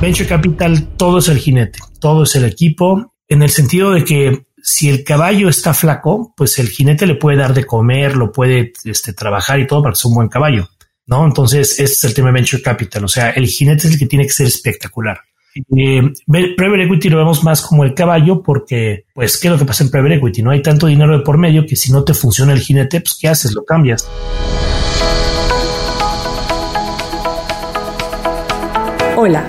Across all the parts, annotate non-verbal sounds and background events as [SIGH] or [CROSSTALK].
Venture Capital, todo es el jinete, todo es el equipo, en el sentido de que si el caballo está flaco, pues el jinete le puede dar de comer, lo puede este, trabajar y todo para que sea un buen caballo. ¿no? Entonces, ese es el tema de Venture Capital. O sea, el jinete es el que tiene que ser espectacular. Eh, private Equity lo vemos más como el caballo porque, pues, ¿qué es lo que pasa en Private Equity? No hay tanto dinero de por medio que si no te funciona el jinete, pues, ¿qué haces? Lo cambias. Hola,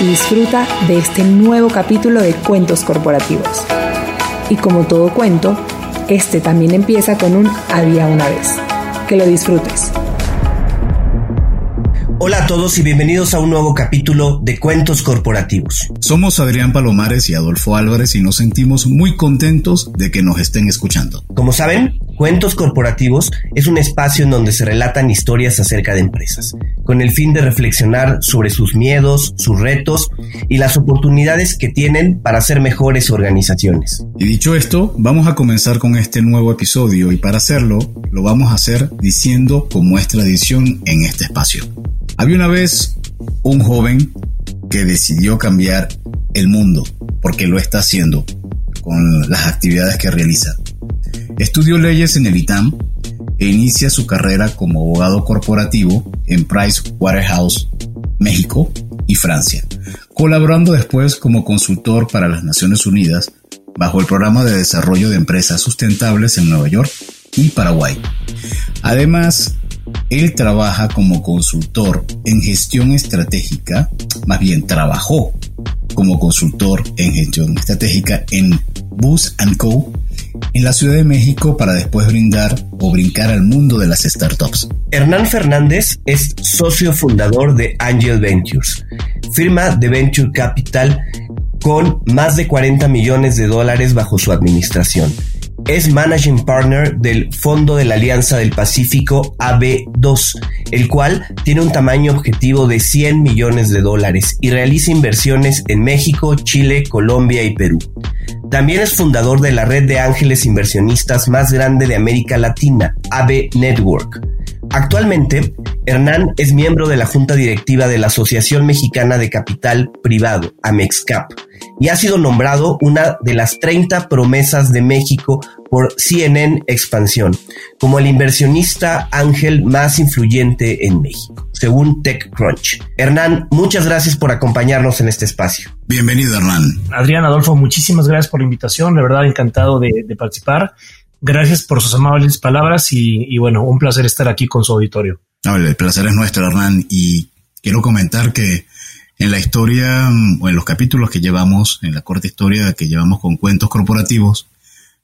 y disfruta de este nuevo capítulo de Cuentos Corporativos. Y como todo cuento, este también empieza con un había una vez. Que lo disfrutes. Hola a todos y bienvenidos a un nuevo capítulo de Cuentos Corporativos. Somos Adrián Palomares y Adolfo Álvarez y nos sentimos muy contentos de que nos estén escuchando. Como saben, Cuentos Corporativos es un espacio en donde se relatan historias acerca de empresas, con el fin de reflexionar sobre sus miedos, sus retos y las oportunidades que tienen para ser mejores organizaciones. Y dicho esto, vamos a comenzar con este nuevo episodio y para hacerlo lo vamos a hacer diciendo como es tradición en este espacio. Había una vez un joven que decidió cambiar el mundo, porque lo está haciendo con las actividades que realiza. Estudió leyes en el ITAM e inicia su carrera como abogado corporativo en Price Waterhouse, México y Francia, colaborando después como consultor para las Naciones Unidas bajo el programa de desarrollo de empresas sustentables en Nueva York y Paraguay. Además, él trabaja como consultor en gestión estratégica, más bien trabajó como consultor en gestión estratégica en Bus Co en la Ciudad de México para después brindar o brincar al mundo de las startups. Hernán Fernández es socio fundador de Angel Ventures, firma de Venture Capital con más de 40 millones de dólares bajo su administración es Managing Partner del Fondo de la Alianza del Pacífico AB2, el cual tiene un tamaño objetivo de 100 millones de dólares y realiza inversiones en México, Chile, Colombia y Perú. También es fundador de la red de ángeles inversionistas más grande de América Latina, AB Network. Actualmente, Hernán es miembro de la junta directiva de la Asociación Mexicana de Capital Privado, AMEXCAP, y ha sido nombrado una de las 30 promesas de México por CNN Expansión, como el inversionista ángel más influyente en México, según TechCrunch. Hernán, muchas gracias por acompañarnos en este espacio. Bienvenido, Hernán. Adrián, Adolfo, muchísimas gracias por la invitación, de verdad encantado de, participar. Gracias por sus amables palabras y, bueno, un placer estar aquí con su auditorio. el placer es nuestro, Hernán, y quiero comentar que en la historia mm, o en los capítulos que llevamos, en la corta historia que llevamos con cuentos corporativos,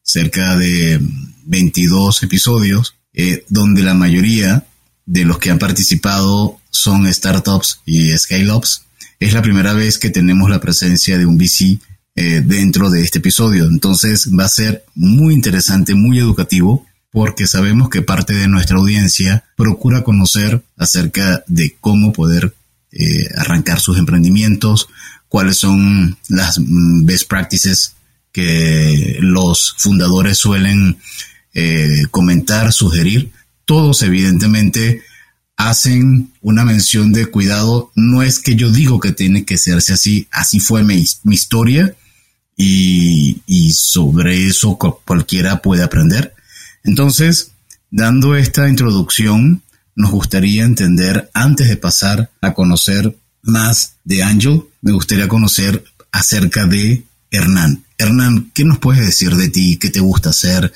cerca de 22 episodios, eh, donde la mayoría de los que han participado son startups y scale-ups. Es la primera vez que tenemos la presencia de un VC eh, dentro de este episodio. Entonces va a ser muy interesante, muy educativo, porque sabemos que parte de nuestra audiencia procura conocer acerca de cómo poder eh, arrancar sus emprendimientos, cuáles son las mm, best practices que los fundadores suelen eh, comentar, sugerir. Todos evidentemente hacen una mención de cuidado. No es que yo digo que tiene que serse así, así fue mi, historia y, sobre eso cualquiera puede aprender. Entonces, dando esta introducción, nos gustaría entender, antes de pasar a conocer más de Angel, me gustaría conocer acerca de Hernán. Hernán, ¿qué nos puedes decir de ti? ¿Qué te gusta hacer?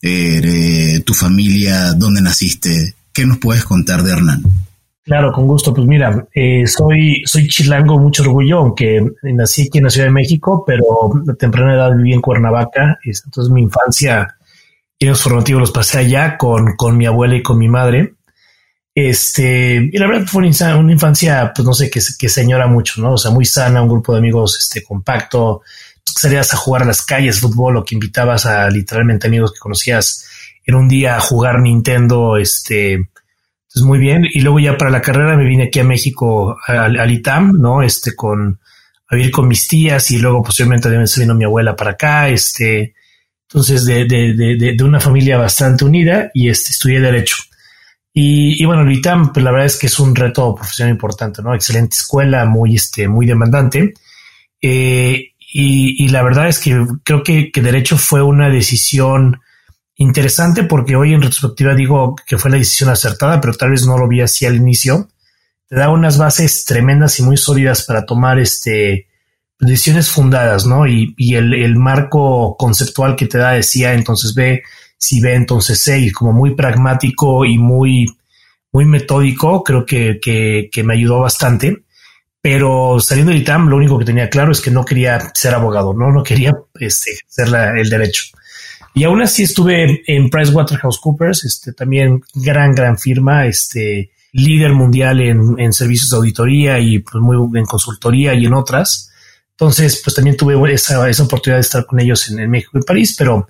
Eh, ¿Tu familia? ¿Dónde naciste? ¿Qué nos puedes contar de Hernán? Claro, con gusto. Pues mira, eh, soy, soy chilango, mucho orgullo, aunque nací aquí en la Ciudad de México, pero a temprana edad viví en Cuernavaca. Entonces mi infancia y los formativos los pasé allá con, con mi abuela y con mi madre. Este, y la verdad fue una infancia, pues no sé, que, que señora mucho, ¿no? O sea, muy sana, un grupo de amigos, este, compacto, salías a jugar a las calles, fútbol, o que invitabas a literalmente amigos que conocías en un día a jugar Nintendo, este, entonces muy bien. Y luego ya para la carrera me vine aquí a México al, ITAM, ¿no? Este, con, a vivir con mis tías y luego posiblemente también se vino mi abuela para acá, este, entonces de, de, de, de una familia bastante unida y este, estudié Derecho. Y, y, bueno, el ITAM, pues la verdad es que es un reto profesional importante, ¿no? Excelente escuela, muy, este, muy demandante. Eh, y, y, la verdad es que creo que, que, Derecho fue una decisión interesante porque hoy en retrospectiva digo que fue la decisión acertada, pero tal vez no lo vi así al inicio. Te da unas bases tremendas y muy sólidas para tomar este, decisiones fundadas, ¿no? Y, y el, el marco conceptual que te da decía, entonces ve si ve entonces C y como muy pragmático y muy, muy metódico, creo que, que, que me ayudó bastante. Pero saliendo del ITAM, lo único que tenía claro es que no quería ser abogado, no, no quería este, hacer el derecho. Y aún así estuve en PricewaterhouseCoopers, este, también gran, gran firma, este, líder mundial en, en servicios de auditoría y pues muy en consultoría y en otras. Entonces, pues también tuve esa, esa oportunidad de estar con ellos en, en México y París, pero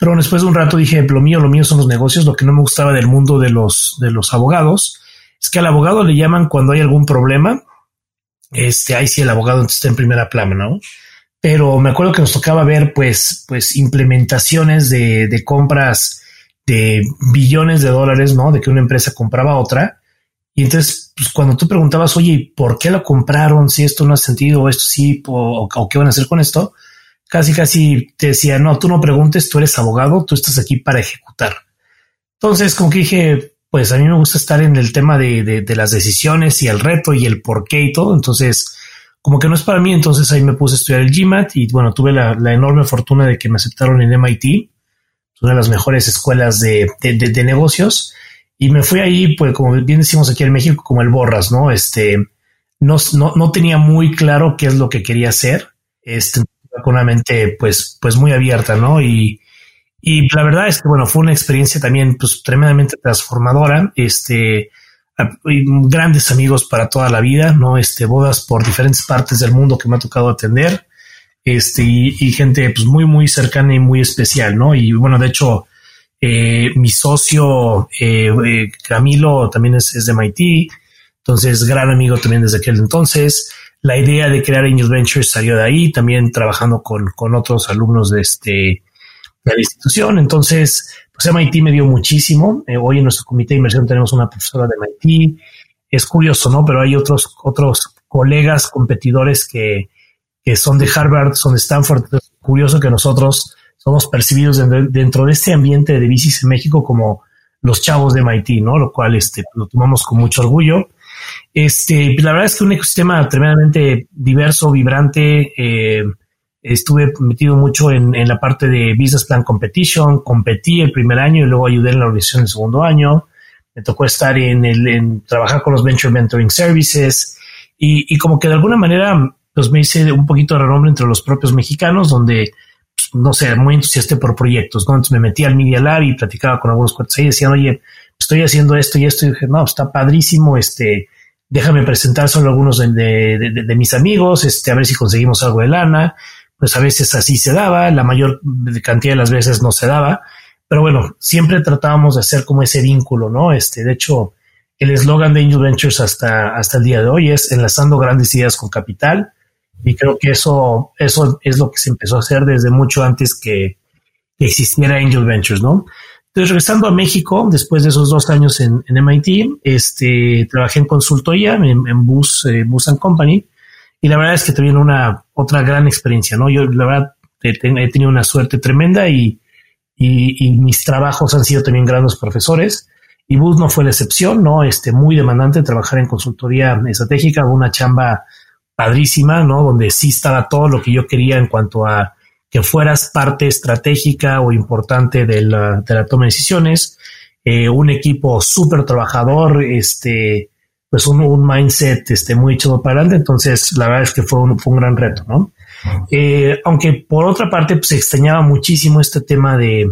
pero después de un rato dije, lo mío, lo mío son los negocios. Lo que no me gustaba del mundo de los, de los abogados es que al abogado le llaman cuando hay algún problema. Este, ahí sí el abogado está en primera plana, ¿no? Pero me acuerdo que nos tocaba ver, pues, pues implementaciones de, de compras de billones de dólares, ¿no? De que una empresa compraba otra. Y entonces, pues cuando tú preguntabas, oye, ¿por qué lo compraron? Si esto no ha sentido, esto sí, o, o qué van a hacer con esto, casi casi te decía, no, tú no preguntes, tú eres abogado, tú estás aquí para ejecutar. Entonces, como que dije, pues a mí me gusta estar en el tema de, de, las decisiones y el reto y el por qué y todo. Entonces, como que no es para mí, entonces ahí me puse a estudiar el GMAT y bueno, tuve la, la enorme fortuna de que me aceptaron en MIT, una de las mejores escuelas de, de, negocios. Y me fui ahí, pues como bien decimos aquí en México, como el borras, ¿no? Este, no, no, no tenía muy claro qué es lo que quería hacer. Este, con una mente pues, pues muy abierta, ¿no? Y, y la verdad es que, bueno, fue una experiencia también pues tremendamente transformadora, este, grandes amigos para toda la vida, ¿no? Este, bodas por diferentes partes del mundo que me ha tocado atender, este, y, gente pues muy, muy cercana y muy especial, ¿no? Y bueno, de hecho, eh, mi socio eh, eh, Camilo también es, de MIT, entonces gran amigo también desde aquel entonces la idea de crear Angel Ventures salió de ahí, también trabajando con, con otros alumnos de, este, de la institución. Entonces, pues MIT me dio muchísimo. Eh, hoy en nuestro comité de inversión tenemos una profesora de MIT. Es curioso, ¿no? Pero hay otros, otros colegas competidores que, que son de Harvard, son de Stanford. Es curioso que nosotros somos percibidos dentro de este ambiente de bicis en México como los chavos de MIT, ¿no? Lo cual este, lo tomamos con mucho orgullo. Este, la verdad es que un ecosistema tremendamente diverso, vibrante. Eh, estuve metido mucho en, en, la parte de Business Plan Competition, competí el primer año y luego ayudé en la organización el segundo año. Me tocó estar en el, en trabajar con los Venture Mentoring Services y, y como que de alguna manera pues me hice un poquito de renombre entre los propios mexicanos, donde pues, no sé, muy entusiasta por proyectos, ¿no? Entonces me metí al Media Lab y platicaba con algunos cuates ahí y decían, oye, estoy haciendo esto y esto. Y dije, no, está padrísimo, este, déjame presentar solo algunos de, de, mis amigos, este, a ver si conseguimos algo de lana. Pues a veces así se daba, la mayor cantidad de las veces no se daba. Pero bueno, siempre tratábamos de hacer como ese vínculo, ¿no? Este, de hecho, el eslogan de Angel Ventures hasta, hasta el día de hoy es enlazando grandes ideas con capital. Y creo que eso, eso es lo que se empezó a hacer desde mucho antes que, existiera Angel Ventures, ¿no? Entonces, regresando a México, después de esos dos años en, MIT, este, trabajé en consultoría en, en Bus, eh, Bus and Company, y la verdad es que tuve una otra gran experiencia, ¿no? Yo, la verdad, he, tenido una suerte tremenda y, y, y, mis trabajos han sido también grandes profesores. Y Bus no fue la excepción, ¿no? Este, muy demandante trabajar en consultoría estratégica, una chamba padrísima, ¿no? Donde sí estaba todo lo que yo quería en cuanto a que fueras parte estratégica o importante de la, de la toma de decisiones, eh, un equipo súper trabajador, este, pues un, mindset este, muy echado para adelante. Entonces, la verdad es que fue un, fue un gran reto, ¿no? Eh, aunque por otra parte, pues extrañaba muchísimo este tema de,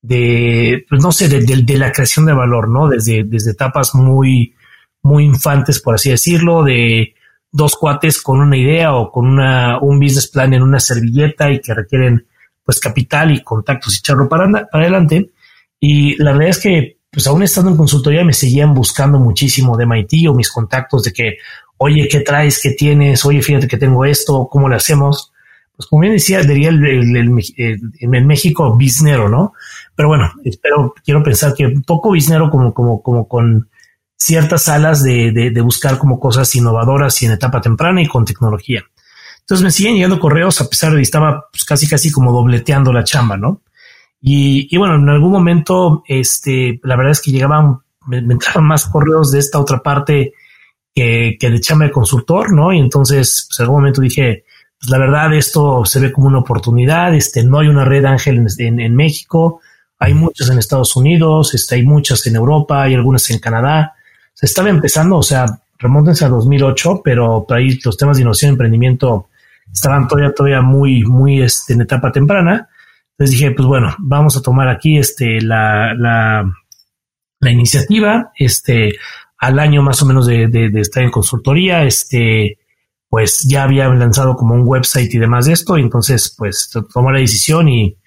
de pues no sé, de, de, la creación de valor, ¿no? Desde, desde etapas muy, muy infantes, por así decirlo, de dos cuates con una idea o con una, un business plan en una servilleta y que requieren pues capital y contactos y echarlo para, para adelante. Y la verdad es que pues aún estando en consultoría me seguían buscando muchísimo de MIT o mis contactos de que, oye, ¿qué traes? ¿Qué tienes? Oye, fíjate que tengo esto, ¿cómo le hacemos? Pues como bien decía, diría el, en México biznero, ¿no? Pero bueno, espero, quiero pensar que un poco biznero como, como, como con ciertas alas de, de, buscar como cosas innovadoras y en etapa temprana y con tecnología. Entonces me siguen llegando correos a pesar de que estaba pues, casi casi como dobleteando la chamba, ¿no? Y, bueno, en algún momento, este, la verdad es que llegaban, me, entraban más correos de esta otra parte que, que de chamba de consultor, ¿no? Y entonces, pues en algún momento dije, pues la verdad, esto se ve como una oportunidad, este, no hay una red ángel en, en, México, hay muchas en Estados Unidos, este, hay muchas en Europa, hay algunas en Canadá. Se estaba empezando, o sea, remóntense a 2008, pero por ahí los temas de innovación y emprendimiento estaban todavía, todavía muy, muy este, en etapa temprana. Entonces dije, pues bueno, vamos a tomar aquí este, la, la, iniciativa, este, al año más o menos de, de, estar en consultoría, este, pues ya había lanzado como un website y demás de esto, y entonces pues tomó la decisión y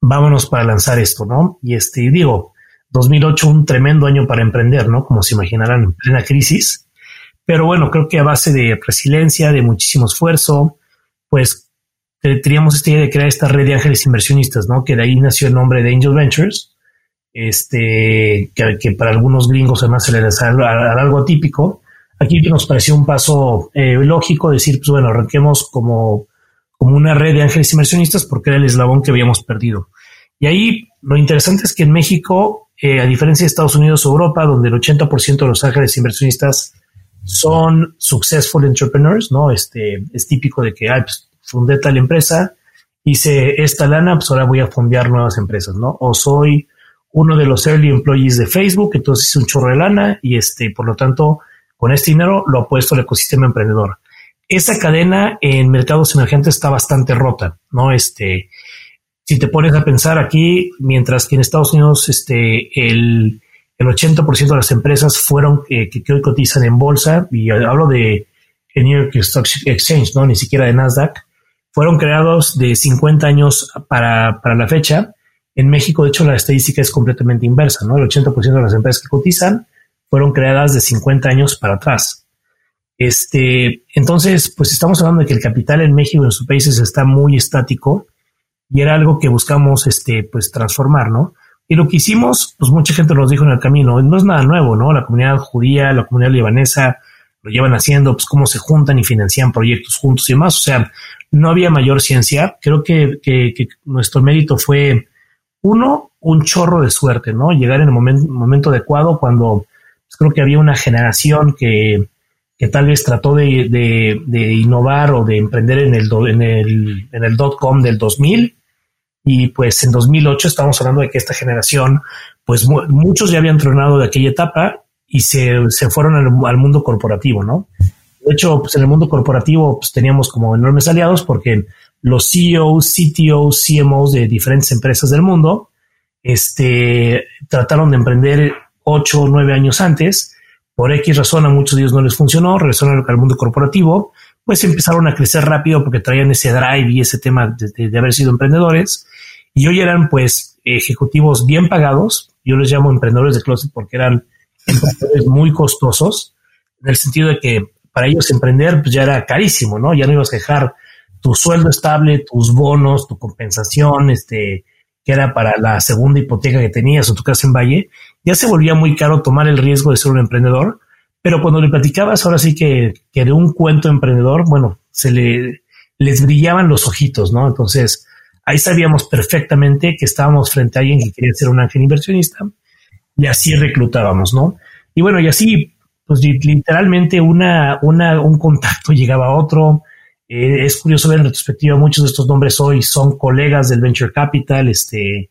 vámonos para lanzar esto, ¿no? Y este, digo, 2008 un tremendo año para emprender, ¿no? Como se imaginarán, en plena crisis. Pero bueno, creo que a base de resiliencia, de muchísimo esfuerzo, pues teníamos esta idea de crear esta red de ángeles inversionistas, ¿no? Que de ahí nació el nombre de Angel Ventures, este, que, para algunos gringos además se les algo, algo atípico. Aquí nos pareció un paso eh, lógico decir, pues bueno, arranquemos como, como una red de ángeles inversionistas porque era el eslabón que habíamos perdido. Y ahí lo interesante es que en México, eh, a diferencia de Estados Unidos o Europa, donde el 80% de los ángeles inversionistas son successful entrepreneurs, ¿no? Este, es típico de que, ay, pues, fundé tal empresa, hice esta lana, pues ahora voy a fondear nuevas empresas, ¿no? O soy uno de los early employees de Facebook, entonces hice un chorro de lana y este, por lo tanto, con este dinero lo apuesto al ecosistema emprendedor. Esa cadena en mercados emergentes está bastante rota, ¿no? Este, si te pones a pensar aquí, mientras que en Estados Unidos, este, el, el 80% de las empresas fueron eh, que, que hoy cotizan en bolsa, y hablo de New York Stock Exchange, ¿no? Ni siquiera de Nasdaq, fueron creados de 50 años para, para la fecha. En México, de hecho, la estadística es completamente inversa, ¿no? El 80% de las empresas que cotizan fueron creadas de 50 años para atrás. Este, entonces, pues estamos hablando de que el capital en México en sus países está muy estático y era algo que buscamos, este, pues transformar, ¿no? Y lo que hicimos, pues mucha gente nos dijo en el camino, no es nada nuevo, ¿no? La comunidad judía, la comunidad libanesa lo llevan haciendo, pues cómo se juntan y financian proyectos juntos y demás. O sea, no había mayor ciencia. Creo que, nuestro mérito fue, uno, un chorro de suerte, ¿no? Llegar en el momento, adecuado cuando pues, creo que había una generación que, tal vez trató de, innovar o de emprender en el, en el, en el dot com del 2000 y pues en 2008 estamos hablando de que esta generación, pues muchos ya habían tronado de aquella etapa y se, fueron al, mundo corporativo, ¿no? De hecho, pues en el mundo corporativo pues, teníamos como enormes aliados porque los CEOs, CTOs, CMOs de diferentes empresas del mundo este, trataron de emprender ocho o nueve años antes. Por X razón a muchos de ellos no les funcionó, regresaron al mundo corporativo, pues empezaron a crecer rápido porque traían ese drive y ese tema de, haber sido emprendedores. Y hoy eran pues ejecutivos bien pagados. Yo les llamo emprendedores de closet porque eran emprendedores muy costosos, en el sentido de que para ellos emprender pues ya era carísimo, ¿no? Ya no ibas a dejar tu sueldo estable, tus bonos, tu compensación, este, que era para la segunda hipoteca que tenías o tu casa en Valle, ya se volvía muy caro tomar el riesgo de ser un emprendedor, pero cuando le platicabas ahora sí que, que de un cuento emprendedor, bueno, se le, les brillaban los ojitos, ¿no? Entonces, ahí sabíamos perfectamente que estábamos frente a alguien que quería ser un ángel inversionista y así reclutábamos, ¿no? Y bueno, y así pues literalmente una, una, un contacto [LAUGHS] llegaba a otro. Eh, es curioso ver en retrospectiva, muchos de estos nombres hoy son colegas del Venture Capital, este,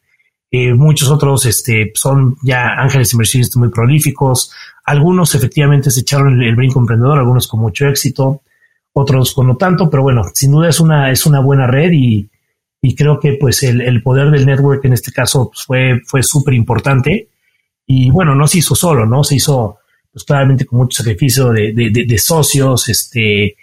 eh, muchos otros este, son ya ángeles inversionistas muy prolíficos. Algunos efectivamente se echaron el, brinco emprendedor, algunos con mucho éxito, otros con no tanto, pero bueno, sin duda es una, es una buena red y, y creo que pues el, el, poder del network en este caso pues, fue, fue súper importante. Y bueno, no se hizo solo, ¿no? Se hizo pues claramente con mucho sacrificio de, de, de, socios, este,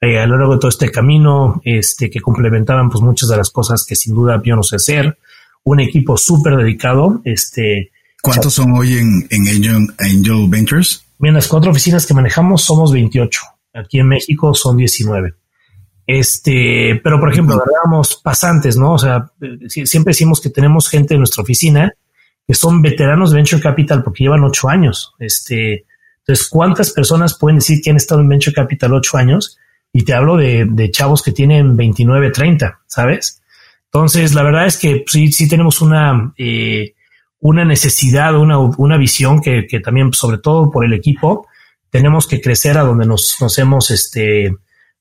eh, a lo largo de todo este camino, este, que complementaban pues muchas de las cosas que sin duda yo no sé hacer. Un equipo súper dedicado. Este, ¿Cuántos son hoy en, en Angel, Angel Ventures? Bien, las cuatro oficinas que manejamos somos 28. Aquí en México son 19. Este, pero por ejemplo, agarramos pasantes, ¿no? O sea, siempre decimos que tenemos gente en nuestra oficina que son veteranos de Venture Capital porque llevan ocho años. Este, entonces, ¿cuántas personas pueden decir que han estado en Venture Capital ocho años? Y te hablo de, chavos que tienen 29, 30, ¿sabes? Entonces, la verdad es que sí, sí tenemos una, eh, una necesidad, una, una visión que, que, también, sobre todo por el equipo, tenemos que crecer a donde nos, nos hemos, este,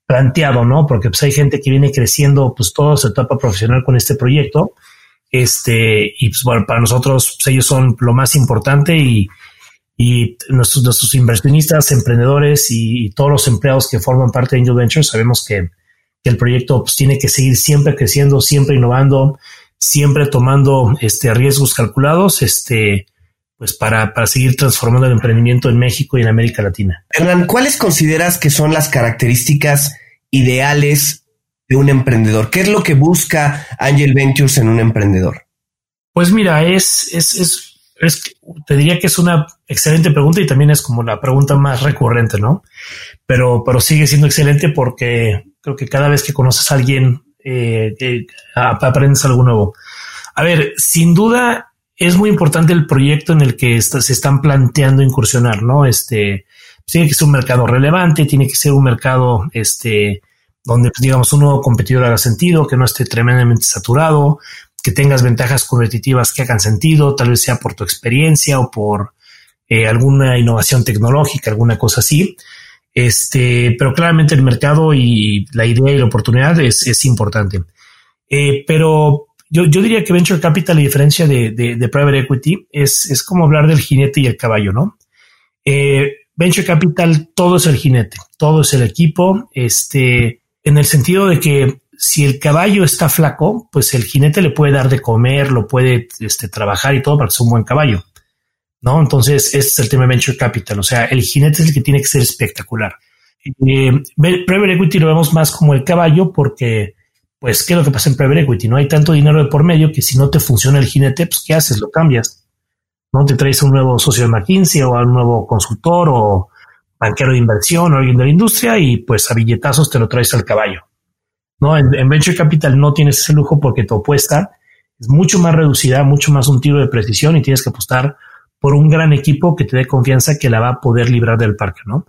planteado, ¿no? Porque pues hay gente que viene creciendo pues toda su etapa profesional con este proyecto. Este, y pues bueno, para nosotros pues, ellos son lo más importante y, y nuestros, nuestros inversionistas, emprendedores y, todos los empleados que forman parte de Angel Ventures sabemos que, que el proyecto pues, tiene que seguir siempre creciendo, siempre innovando, siempre tomando este, riesgos calculados, este, pues para, para seguir transformando el emprendimiento en México y en América Latina. Hernán, ¿cuáles consideras que son las características ideales de un emprendedor? ¿Qué es lo que busca Angel Ventures en un emprendedor? Pues mira, es, es, es, te diría que es una excelente pregunta y también es como la pregunta más recurrente, ¿no? Pero, pero sigue siendo excelente porque creo que cada vez que conoces a alguien, eh, aprendes algo nuevo. A ver, sin duda es muy importante el proyecto en el que se están planteando incursionar, ¿no? Este, tiene que ser un mercado relevante, tiene que ser un mercado, este, donde, pues, digamos, un nuevo competidor haga sentido, que no esté tremendamente saturado, que tengas ventajas competitivas que hagan sentido, tal vez sea por tu experiencia o por eh, alguna innovación tecnológica, alguna cosa así. Este, pero claramente el mercado y la idea y la oportunidad es, es importante. Eh, pero yo, yo, diría que Venture Capital, a diferencia de, de, Private Equity, es, es, como hablar del jinete y el caballo, ¿no? Eh, Venture Capital, todo es el jinete, todo es el equipo, este, en el sentido de que si el caballo está flaco, pues el jinete le puede dar de comer, lo puede este, trabajar y todo para que sea un buen caballo. ¿No? Entonces, ese es el tema de Venture Capital. O sea, el jinete es el que tiene que ser espectacular. Eh, Equity lo vemos más como el caballo porque, pues, ¿qué es lo que pasa en Private Equity? No hay tanto dinero de por medio que si no te funciona el jinete, pues, ¿qué haces? Lo cambias. ¿no? Te traes un nuevo socio de McKinsey o a un nuevo consultor o banquero de inversión o alguien de la industria y pues a billetazos te lo traes al caballo. ¿No? En, Venture Capital no tienes ese lujo porque tu apuesta es mucho más reducida, mucho más un tiro de precisión y tienes que apostar por un gran equipo que te dé confianza que la va a poder librar del parque, ¿no?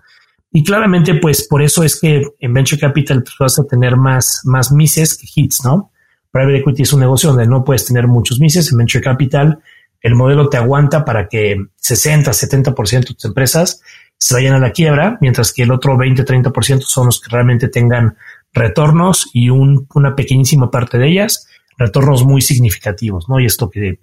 Y claramente, pues por eso es que en Venture Capital vas a tener más, más misses que hits, ¿no? Private Equity es un negocio donde no puedes tener muchos misses. En Venture Capital el modelo te aguanta para que 60, 70% de tus empresas se vayan a la quiebra, mientras que el otro 20, 30% son los que realmente tengan retornos y una pequeñísima parte de ellas, retornos muy significativos, ¿no? Y esto que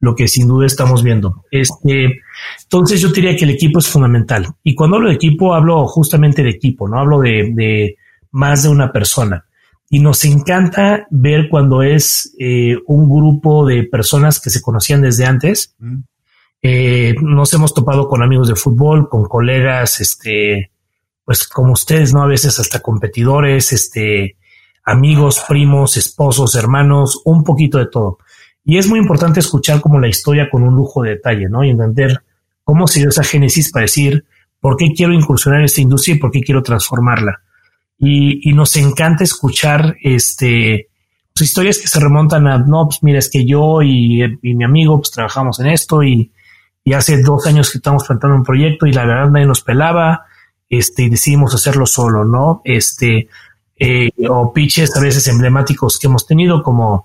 lo que sin duda estamos viendo. Este, entonces yo diría que el equipo es fundamental. Y cuando hablo de equipo, hablo justamente de equipo, no hablo de, de más de una persona y nos encanta ver cuando es eh, un grupo de personas que se conocían desde antes. Mm. Eh, nos hemos topado con amigos de fútbol, con colegas, este, pues como ustedes, ¿no? A veces hasta competidores, este, amigos, primos, esposos, hermanos, un poquito de todo. Y es muy importante escuchar como la historia con un lujo de detalle, ¿no? Y entender cómo se dio esa génesis para decir por qué quiero incursionar en esta industria y por qué quiero transformarla y, nos encanta escuchar este pues, historias que se remontan a, no, pues mira, es que yo y, mi amigo pues trabajamos en esto y, hace dos años que estamos plantando un proyecto y la verdad nadie nos pelaba este, decidimos hacerlo solo, ¿no? Este, eh, o pitches a veces emblemáticos que hemos tenido como,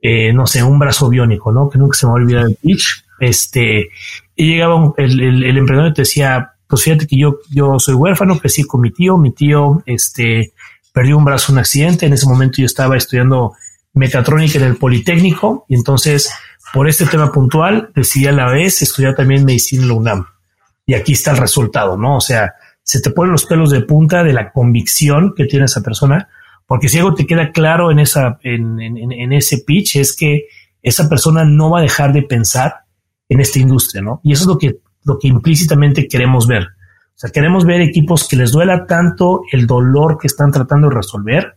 eh, no sé, un brazo biónico, ¿no? Que nunca se me va a olvidar el pitch. Este, y llegaba el, el, el emprendedor y te decía, pues fíjate que yo, yo soy huérfano, crecí con mi tío, mi tío, este, perdió un brazo en un accidente, en ese momento yo estaba estudiando mecatrónica en el Politécnico y entonces por este tema puntual decidí a la vez estudiar también medicina en la UNAM. Y aquí está el resultado, ¿no? O sea, se te ponen los pelos de punta de la convicción que tiene esa persona, porque si algo te queda claro en, esa, en, ese pitch es que esa persona no va a dejar de pensar en esta industria, ¿no? Y eso es lo que lo que implícitamente queremos ver. O sea, queremos ver equipos que les duela tanto el dolor que están tratando de resolver,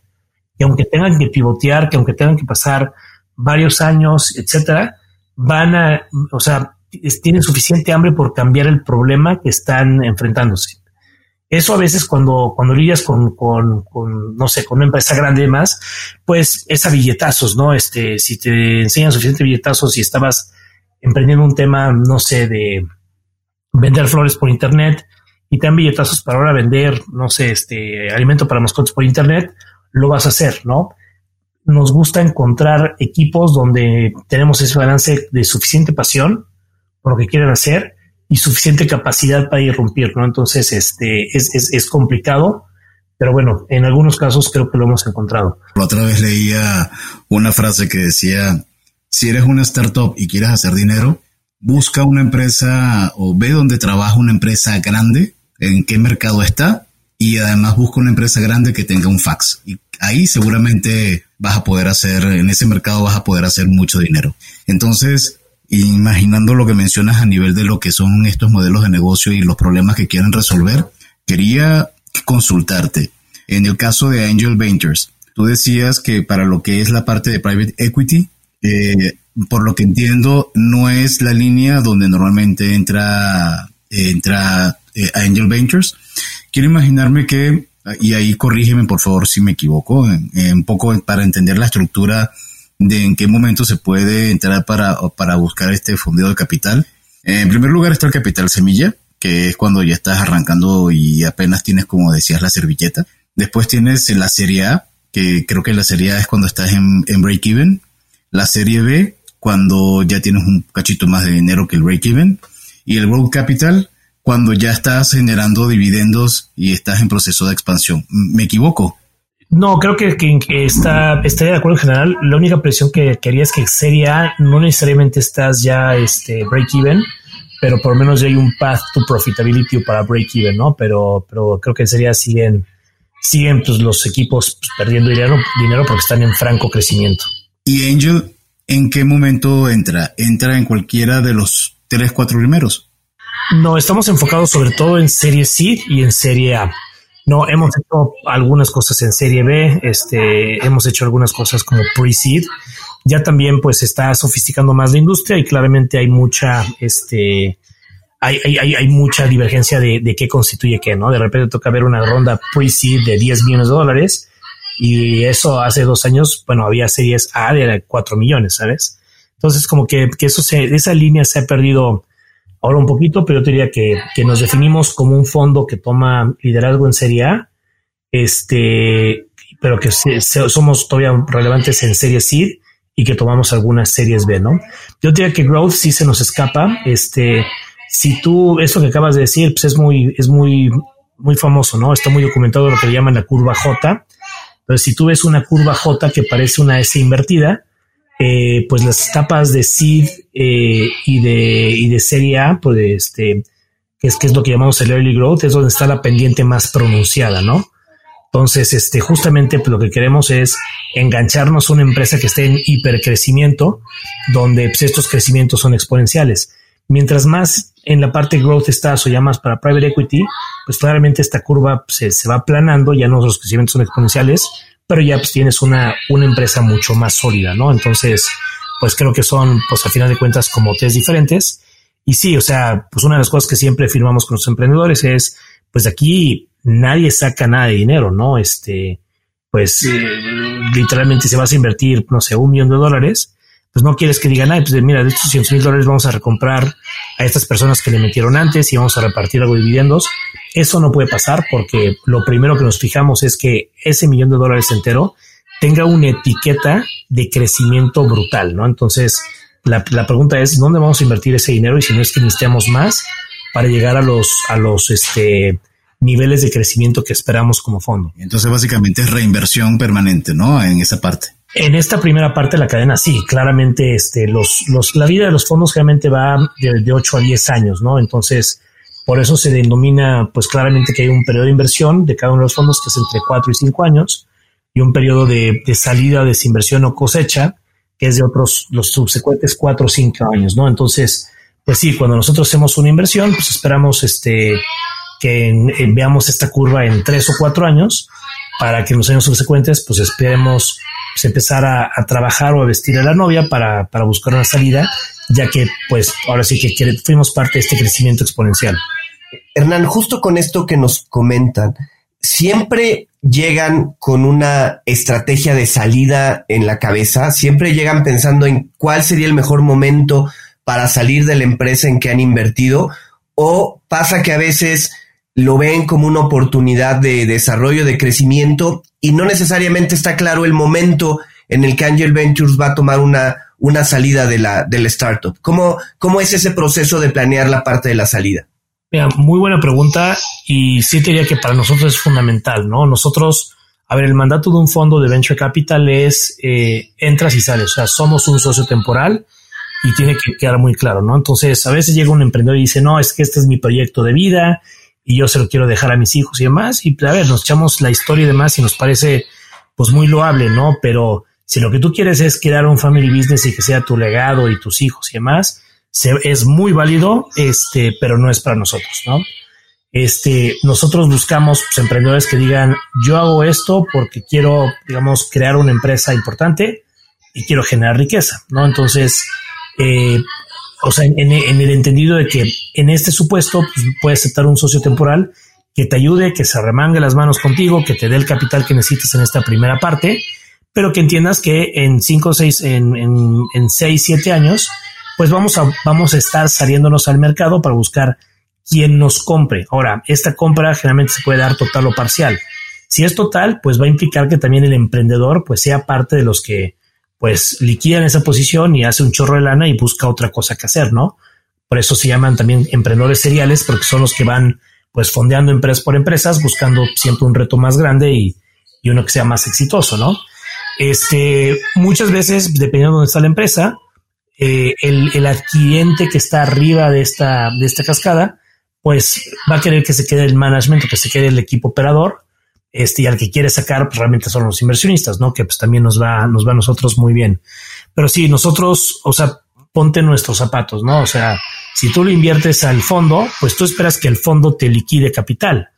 que aunque tengan que pivotear, que aunque tengan que pasar varios años, etcétera, van a, o sea, tienen suficiente hambre por cambiar el problema que están enfrentándose. Eso a veces cuando, cuando lidias con, con, con, no sé, con una empresa grande más, pues es a billetazos, ¿no? Este, si te enseñan suficiente billetazos y estabas emprendiendo un tema, no sé, de vender flores por internet y te dan billetazos para ahora vender, no sé, este alimento para mascotas por internet, lo vas a hacer, ¿no? Nos gusta encontrar equipos donde tenemos ese balance de suficiente pasión por lo que quieren hacer y suficiente capacidad para irrumpir, ¿no? Entonces, este es, es, es complicado, pero bueno, en algunos casos creo que lo hemos encontrado. Otra vez leía una frase que decía, si eres una startup y quieres hacer dinero, busca una empresa o ve dónde trabaja una empresa grande, en qué mercado está y además busca una empresa grande que tenga un fax. Y ahí seguramente vas a poder hacer, en ese mercado vas a poder hacer mucho dinero. Entonces, imaginando lo que mencionas a nivel de lo que son estos modelos de negocio y los problemas que quieren resolver, quería consultarte. En el caso de Angel Ventures, tú decías que para lo que es la parte de private equity, eh, por lo que entiendo, no es la línea donde normalmente entra, entra eh, Angel Ventures. Quiero imaginarme que, y ahí corrígeme por favor si me equivoco, un poco para entender la estructura de en qué momento se puede entrar para, para buscar este fondeo de capital. En primer lugar está el capital semilla, que es cuando ya estás arrancando y apenas tienes, como decías, la servilleta. Después tienes la serie A, que creo que la serie A es cuando estás en, en break-even. La serie B, cuando ya tienes un cachito más de dinero que el break-even. Y el growth capital, cuando ya estás generando dividendos y estás en proceso de expansión. ¿Me equivoco? No, creo que, está, estaría de acuerdo en general. La única presión que quería es que Serie A no necesariamente estás ya este, break-even, pero por lo menos ya hay un path to profitability para break-even, ¿no? Pero, pero creo que sería siguen, siguen pues, los equipos pues, perdiendo dinero, dinero porque están en franco crecimiento. ¿Y Angel en qué momento entra? ¿Entra en cualquiera de los tres, cuatro primeros? No, estamos enfocados sobre todo en Serie C y en Serie A. No, hemos hecho algunas cosas en Serie B, este, hemos hecho algunas cosas como pre-seed. Ya también pues está sofisticando más la industria y claramente hay mucha, este, hay, hay, hay mucha divergencia de, de, qué constituye qué, ¿no? De repente toca ver una ronda pre-seed de 10 millones de dólares y eso hace dos años, bueno, había series A de 4 millones, ¿sabes? Entonces como que, que eso se, esa línea se ha perdido ahora un poquito, pero yo diría que, que nos definimos como un fondo que toma liderazgo en Serie A, este, pero que somos todavía relevantes en Serie C y que tomamos algunas series B, ¿no? Yo diría que Growth sí se nos escapa. Este, si tú, eso que acabas de decir, pues es muy, es muy, muy famoso, ¿no? Está muy documentado lo que llaman la curva J. Pero si tú ves una curva J que parece una S invertida, eh, pues las etapas de seed eh, y de y de serie A, pues este, que es que es lo que llamamos el early growth, es donde está la pendiente más pronunciada, ¿no? Entonces, este, justamente pues, lo que queremos es engancharnos a una empresa que esté en hipercrecimiento, donde pues, estos crecimientos son exponenciales. Mientras más en la parte growth estás o ya más para private equity, pues claramente esta curva se, se va aplanando, ya no los crecimientos son exponenciales, pero ya pues tienes una, una empresa mucho más sólida, ¿no? Entonces, pues creo que son, pues a final de cuentas, como tres diferentes. Y sí, o sea, pues una de las cosas que siempre firmamos con los emprendedores es, pues aquí nadie saca nada de dinero, ¿no? Este, pues literalmente si vas a invertir, no sé, un millón de dólares, pues no quieres que digan, ay, pues mira, de estos 100 mil dólares vamos a recomprar a estas personas que le metieron antes y vamos a repartir algo de dividendos. Eso no puede pasar porque lo primero que nos fijamos es que ese millón de dólares entero tenga una etiqueta de crecimiento brutal, ¿no? Entonces, la, la, pregunta es, ¿dónde vamos a invertir ese dinero? Y si no es que necesitamos más para llegar a los, a los, este, niveles de crecimiento que esperamos como fondo. Entonces, básicamente es reinversión permanente, ¿no? En esa parte. En esta primera parte de la cadena, sí, claramente, este, los, los, la vida de los fondos realmente va de, de 8 a 10 años, ¿no? Entonces, por eso se denomina, pues claramente que hay un periodo de inversión de cada uno de los fondos que es entre 4 y 5 años y un periodo de, de salida, desinversión o cosecha que es de otros, los subsecuentes 4 o 5 años, ¿no? Entonces, pues sí, cuando nosotros hacemos una inversión, pues esperamos este, que eh, veamos esta curva en tres o cuatro años para que en los años subsecuentes pues esperemos pues, empezar a, trabajar o a vestir a la novia para, para buscar una salida, ya que pues ahora sí que fuimos parte de este crecimiento exponencial. Hernán, justo con esto que nos comentan, siempre llegan con una estrategia de salida en la cabeza, siempre llegan pensando en cuál sería el mejor momento para salir de la empresa en que han invertido, o pasa que a veces lo ven como una oportunidad de desarrollo, de crecimiento, y no necesariamente está claro el momento en el que Angel Ventures va a tomar una, una salida de la, del startup. ¿Cómo, ¿Cómo es ese proceso de planear la parte de la salida? Mira, muy buena pregunta y sí te diría que para nosotros es fundamental, ¿no? Nosotros, a ver, el mandato de un fondo de venture capital es eh, entras y sales, o sea, somos un socio temporal y tiene que quedar muy claro, ¿no? Entonces, a veces llega un emprendedor y dice, no, es que este es mi proyecto de vida y yo se lo quiero dejar a mis hijos y demás. Y a ver, nos echamos la historia y demás y nos parece pues muy loable, ¿no? Pero si lo que tú quieres es crear un family business y que sea tu legado y tus hijos y demás, es muy válido, este, pero no es para nosotros, ¿no? Este, nosotros buscamos pues, emprendedores que digan, yo hago esto porque quiero, digamos, crear una empresa importante y quiero generar riqueza, ¿no? Entonces, eh, o sea, en, el entendido de que en este supuesto pues, puedes aceptar un socio temporal que te ayude, que se remangue las manos contigo, que te dé el capital que necesitas en esta primera parte, pero que entiendas que en cinco, seis, en, en, en seis, siete años, pues vamos a, vamos a estar saliéndonos al mercado para buscar quién nos compre. Ahora, esta compra generalmente se puede dar total o parcial. Si es total, pues va a implicar que también el emprendedor pues sea parte de los que pues liquidan esa posición y hace un chorro de lana y busca otra cosa que hacer, ¿no? Por eso se llaman también emprendedores seriales porque son los que van pues fondeando empresas por empresas buscando siempre un reto más grande y, y uno que sea más exitoso, ¿no? Este, muchas veces, dependiendo de dónde está la empresa, eh, el, el, adquiriente que está arriba de esta, de esta cascada, pues va a querer que se quede el management, que se quede el equipo operador, este, y al que quiere sacar, pues realmente son los inversionistas, ¿no? Que pues también nos va, nos va a nosotros muy bien. Pero sí, nosotros, o sea, ponte nuestros zapatos, ¿no? O sea, si tú lo inviertes al fondo, pues tú esperas que el fondo te liquide capital.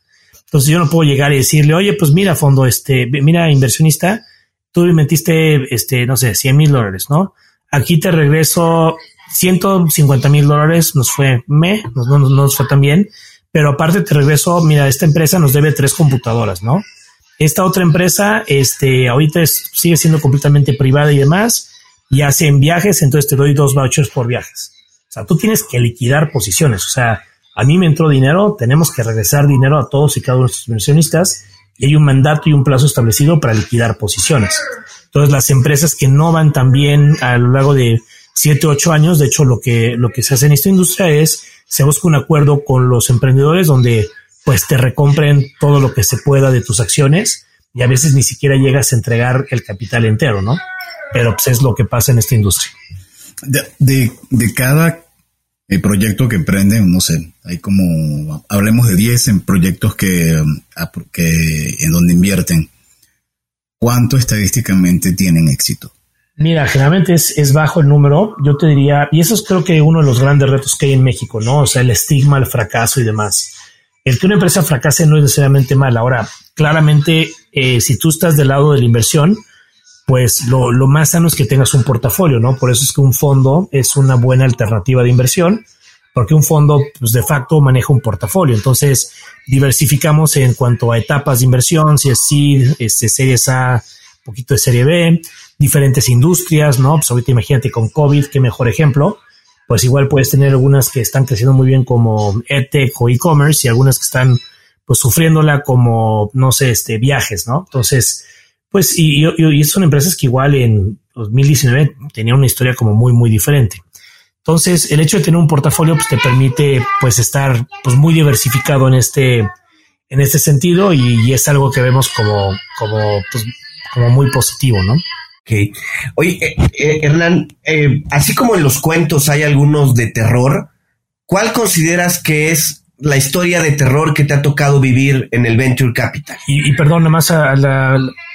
Entonces yo no puedo llegar y decirle, oye, pues mira, fondo, este, mira, inversionista, tú metiste, este, no sé, 100 mil dólares, ¿no? Aquí te regreso 150 mil dólares, nos fue me, no, nos fue tan bien, pero aparte te regreso, mira, esta empresa nos debe tres computadoras, ¿no? Esta otra empresa, este, ahorita sigue siendo completamente privada y demás, y hacen viajes, entonces te doy dos vouchers por viajes. O sea, tú tienes que liquidar posiciones. O sea, a mí me entró dinero, tenemos que regresar dinero a todos y cada uno de nuestros inversionistas, y hay un mandato y un plazo establecido para liquidar posiciones. Entonces, las empresas que no van tan bien a lo largo de siete, ocho años, de hecho, lo que, lo que se hace en esta industria es se busca un acuerdo con los emprendedores donde pues te recompren todo lo que se pueda de tus acciones y a veces ni siquiera llegas a entregar el capital entero, ¿no? Pero pues es lo que pasa en esta industria. De, de, cada eh, proyecto que emprenden, no sé, hay como, hablemos de 10 en proyectos que, que en donde invierten ¿cuánto estadísticamente tienen éxito? Mira, generalmente es, bajo el número, yo te diría, y eso es creo que uno de los grandes retos que hay en México, ¿no? O sea, el estigma, el fracaso y demás. El que una empresa fracase no es necesariamente mal. Ahora, claramente, eh, si tú estás del lado de la inversión, pues lo, lo, más sano es que tengas un portafolio, ¿no? Por eso es que un fondo es una buena alternativa de inversión, porque un fondo, pues de facto, maneja un portafolio. Entonces, diversificamos en cuanto a etapas de inversión, si es seed, este, series A, poquito de serie B, diferentes industrias, ¿no? Pues ahorita imagínate con COVID, qué mejor ejemplo. Pues igual puedes tener algunas que están creciendo muy bien como EdTech o e-commerce y algunas que están pues sufriéndola como, no sé, este, viajes, ¿no? Entonces, pues, y, y, y son empresas que igual en 2019 tenían una historia como muy, muy diferente. Entonces, el hecho de tener un portafolio pues, te permite pues estar pues muy diversificado en este en este sentido y, es algo que vemos como como pues, como muy positivo, ¿no? Okay. Oye, eh, eh, Hernán, eh, así como en los cuentos hay algunos de terror, ¿cuál consideras que es la historia de terror que te ha tocado vivir en el Venture Capital? Y, perdón, nada más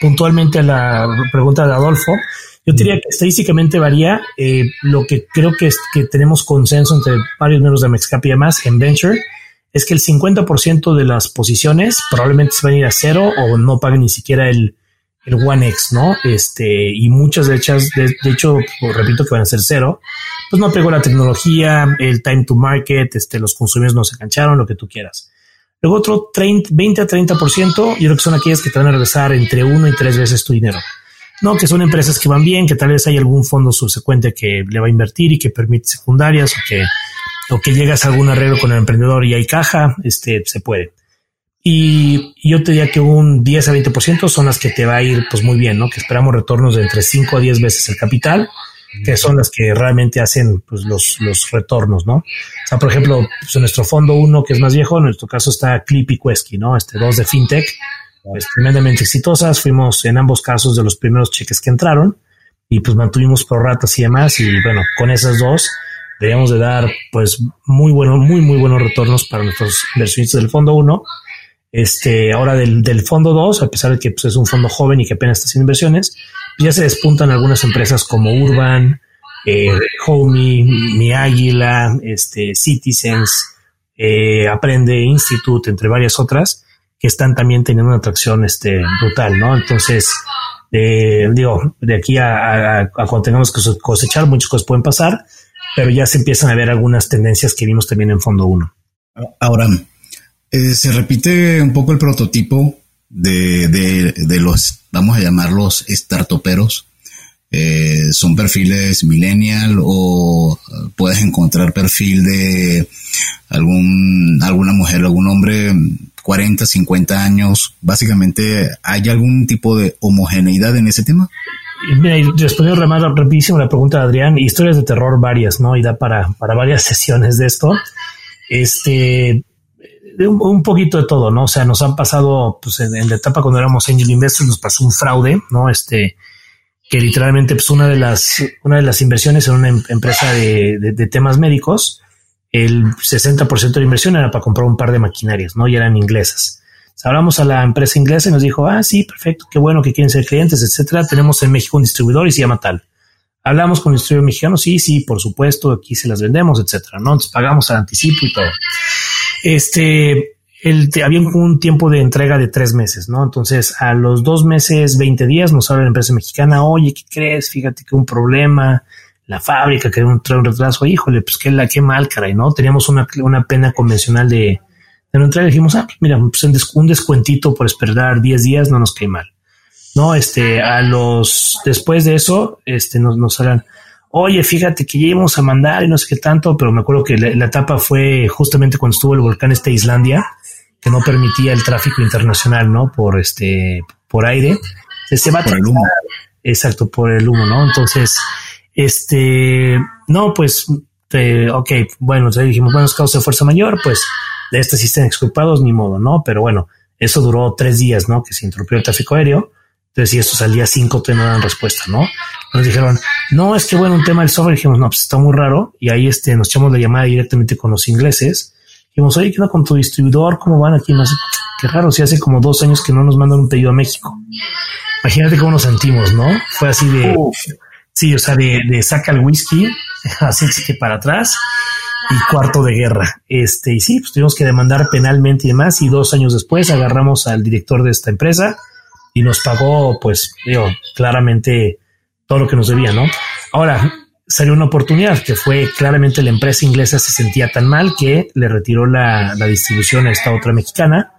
puntualmente a la pregunta de Adolfo. Yo diría que estadísticamente varía. Eh, lo que creo que, es, que tenemos consenso entre varios miembros de Mexcap y demás en Venture es que el 50% de las posiciones probablemente se van a ir a cero o no paguen ni siquiera el, el One X, ¿no? Este, y muchas de hechas, de, hecho, pues, repito que van a ser cero, pues no pegó la tecnología, el time to market, este, los consumidores no se cancharon, lo que tú quieras. Luego otro 30, 20 a 30%, yo creo que son aquellas que te van a regresar entre uno y tres veces tu dinero. No, que son empresas que van bien, que tal vez hay algún fondo subsecuente que le va a invertir y que permite secundarias o que, o que llegas a algún arreglo con el emprendedor y hay caja, este, se puede. Y yo te diría que un 10 a 20% son las que te va a ir pues muy bien, ¿no? Que esperamos retornos de entre 5 a 10 veces el capital, que son las que realmente hacen pues, los, los retornos, ¿no? O sea, por ejemplo, pues, nuestro fondo 1, que es más viejo, en nuestro caso está Clip y Quesky, ¿no? Este dos de FinTech, pues tremendamente exitosas. Fuimos en ambos casos de los primeros cheques que entraron y pues mantuvimos por ratas y demás. Y bueno, con esas dos deberíamos de dar pues muy buenos, muy, muy buenos retornos para nuestros inversionistas del fondo 1 este, ahora del, del fondo 2, a pesar de que pues, es un fondo joven y que apenas está haciendo inversiones, ya se despuntan algunas empresas como Urban, eh, Homey, Mi Águila, este, Citizens, eh, Aprende Institute, entre varias otras, que están también teniendo una atracción este, brutal, ¿no? Entonces, eh, digo, de aquí a, a, cuando tengamos que cosechar, muchas cosas pueden pasar, pero ya se empiezan a ver algunas tendencias que vimos también en fondo 1. Ahora, eh, se repite un poco el prototipo de, de, los, vamos a llamarlos startuperos. Eh, son perfiles millennial o puedes encontrar perfil de algún, alguna mujer, algún hombre 40, 50 años. Básicamente, ¿hay algún tipo de homogeneidad en ese tema? Mira, respondiendo rapidísimo la pregunta de Adrián, historias de terror varias, ¿no? Y da para, para varias sesiones de esto. Este, un, poquito de todo, ¿no? O sea, nos han pasado, pues en, la etapa cuando éramos Angel Investors, nos pasó un fraude, ¿no? Este, que literalmente, pues una de las, una de las inversiones en una em, empresa de, de, temas médicos, el 60% de la inversión era para comprar un par de maquinarias, ¿no? Y eran inglesas. hablamos a la empresa inglesa y nos dijo, ah, sí, perfecto, qué bueno que quieren ser clientes, etcétera. Tenemos en México un distribuidor y se llama tal. Hablamos con el distribuidor mexicano, sí, sí, por supuesto, aquí se las vendemos, etcétera, ¿no? Entonces pagamos al anticipo y todo. Este, el, había un tiempo de entrega de tres meses, ¿no? Entonces, a los dos meses, 20 días, nos habla la empresa mexicana, oye, ¿qué crees? Fíjate que un problema, la fábrica que un, un retraso, híjole, pues qué, la, qué mal, caray, ¿no? Teníamos una, una pena convencional de, de no entrega, dijimos, ah, mira, pues un descuentito por esperar 10 días no nos cae mal. No, este, a los, después de eso, este, nos, nos hablan, oye, fíjate que ya íbamos a mandar y no sé qué tanto, pero me acuerdo que la, etapa fue justamente cuando estuvo el volcán este Islandia, que no permitía el tráfico internacional, ¿no? Por este, por aire. Se va por el humo. Exacto, por el humo, ¿no? Entonces, este, no, pues, ok, bueno, entonces dijimos, bueno, es causa de fuerza mayor, pues de este sí están exculpados, ni modo, ¿no? Pero bueno, eso duró tres días, ¿no? Que se interrumpió el tráfico aéreo. Entonces, si esto salía cinco, te no dan respuesta, ¿no? Nos dijeron, no, es que bueno, un tema del software. Dijimos, no, pues está muy raro. Y ahí este, nos echamos la llamada directamente con los ingleses. Dijimos, oye, ¿qué onda con tu distribuidor? ¿Cómo van aquí? Más qué raro, si hace como dos años que no nos mandan un pedido a México. Imagínate cómo nos sentimos, ¿no? Fue así de, sí, o sea, de, de saca el whisky, [LAUGHS] así que para atrás y cuarto de guerra. Este, y sí, pues tuvimos que demandar penalmente y demás. Y dos años después agarramos al director de esta empresa y nos pagó, pues, digo, claramente todo lo que nos debía, ¿no? Ahora, salió una oportunidad que fue claramente la empresa inglesa se sentía tan mal que le retiró la, distribución a esta otra mexicana,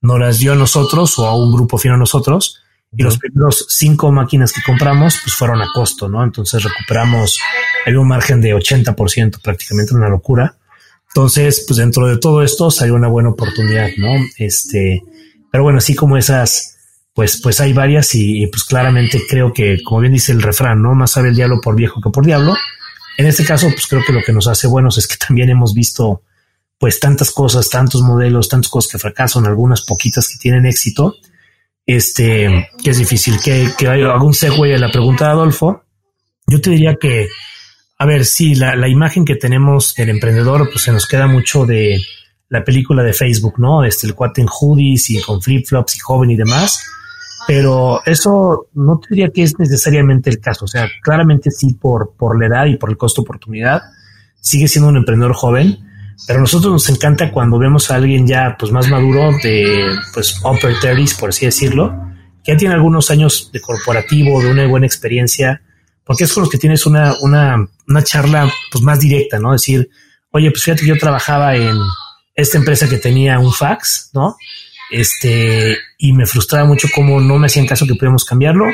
no las dio a nosotros o a un grupo fino a nosotros, y los primeros cinco máquinas que compramos pues fueron a costo, ¿no? Entonces recuperamos hay un margen de 80%, prácticamente una locura. Entonces, pues dentro de todo esto salió una buena oportunidad, ¿no? Este, pero bueno, así como esas pues, pues hay varias y, pues claramente creo que, como bien dice el refrán, ¿no? Más sabe el diablo por viejo que por diablo. En este caso, pues creo que lo que nos hace buenos es que [LAUGHS] también hemos visto pues tantas cosas, tantos modelos, tantas cosas que fracasan, algunas poquitas que tienen éxito. Este, que es difícil que, que haga un segue a la pregunta de Adolfo. Yo te diría que, a ver, sí, la, la imagen que tenemos del emprendedor, pues se nos queda mucho de la película de Facebook, ¿no? Este, el cuate en hoodies y con flip flops y joven y demás pero eso no te diría que es necesariamente el caso. O sea, claramente sí por, por la edad y por el costo oportunidad, sigue siendo un emprendedor joven, pero a nosotros nos encanta cuando vemos a alguien ya pues más maduro de pues upper 30 por así decirlo, que ya tiene algunos años de corporativo, de una buena experiencia, porque es con los que tienes una, una, una charla pues más directa, ¿no? Decir, oye, pues fíjate que yo trabajaba en esta empresa que tenía un fax, ¿no? Este, y me frustraba mucho cómo no me hacían caso que pudiéramos cambiarlo.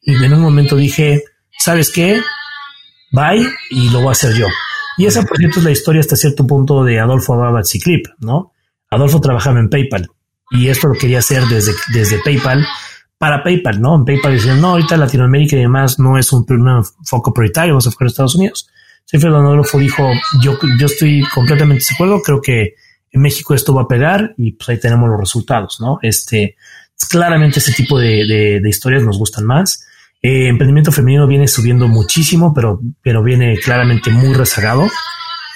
Y en un momento dije, ¿sabes qué? Bye y lo voy a hacer yo. Y esa, por cierto, es la historia hasta cierto punto de Adolfo Abad Clip, ¿no? Adolfo trabajaba en PayPal y esto lo quería hacer desde, desde PayPal para PayPal, ¿no? En PayPal decían, no, ahorita Latinoamérica y demás no es un, foco prioritario, vamos a enfocar en Estados Unidos. Siempre Adolfo dijo, yo, yo estoy completamente de acuerdo, creo que en México esto va a pegar y pues ahí tenemos los resultados, ¿no? Este, claramente ese tipo de, de, historias nos gustan más. Eh, emprendimiento femenino viene subiendo muchísimo, pero, pero viene claramente muy rezagado.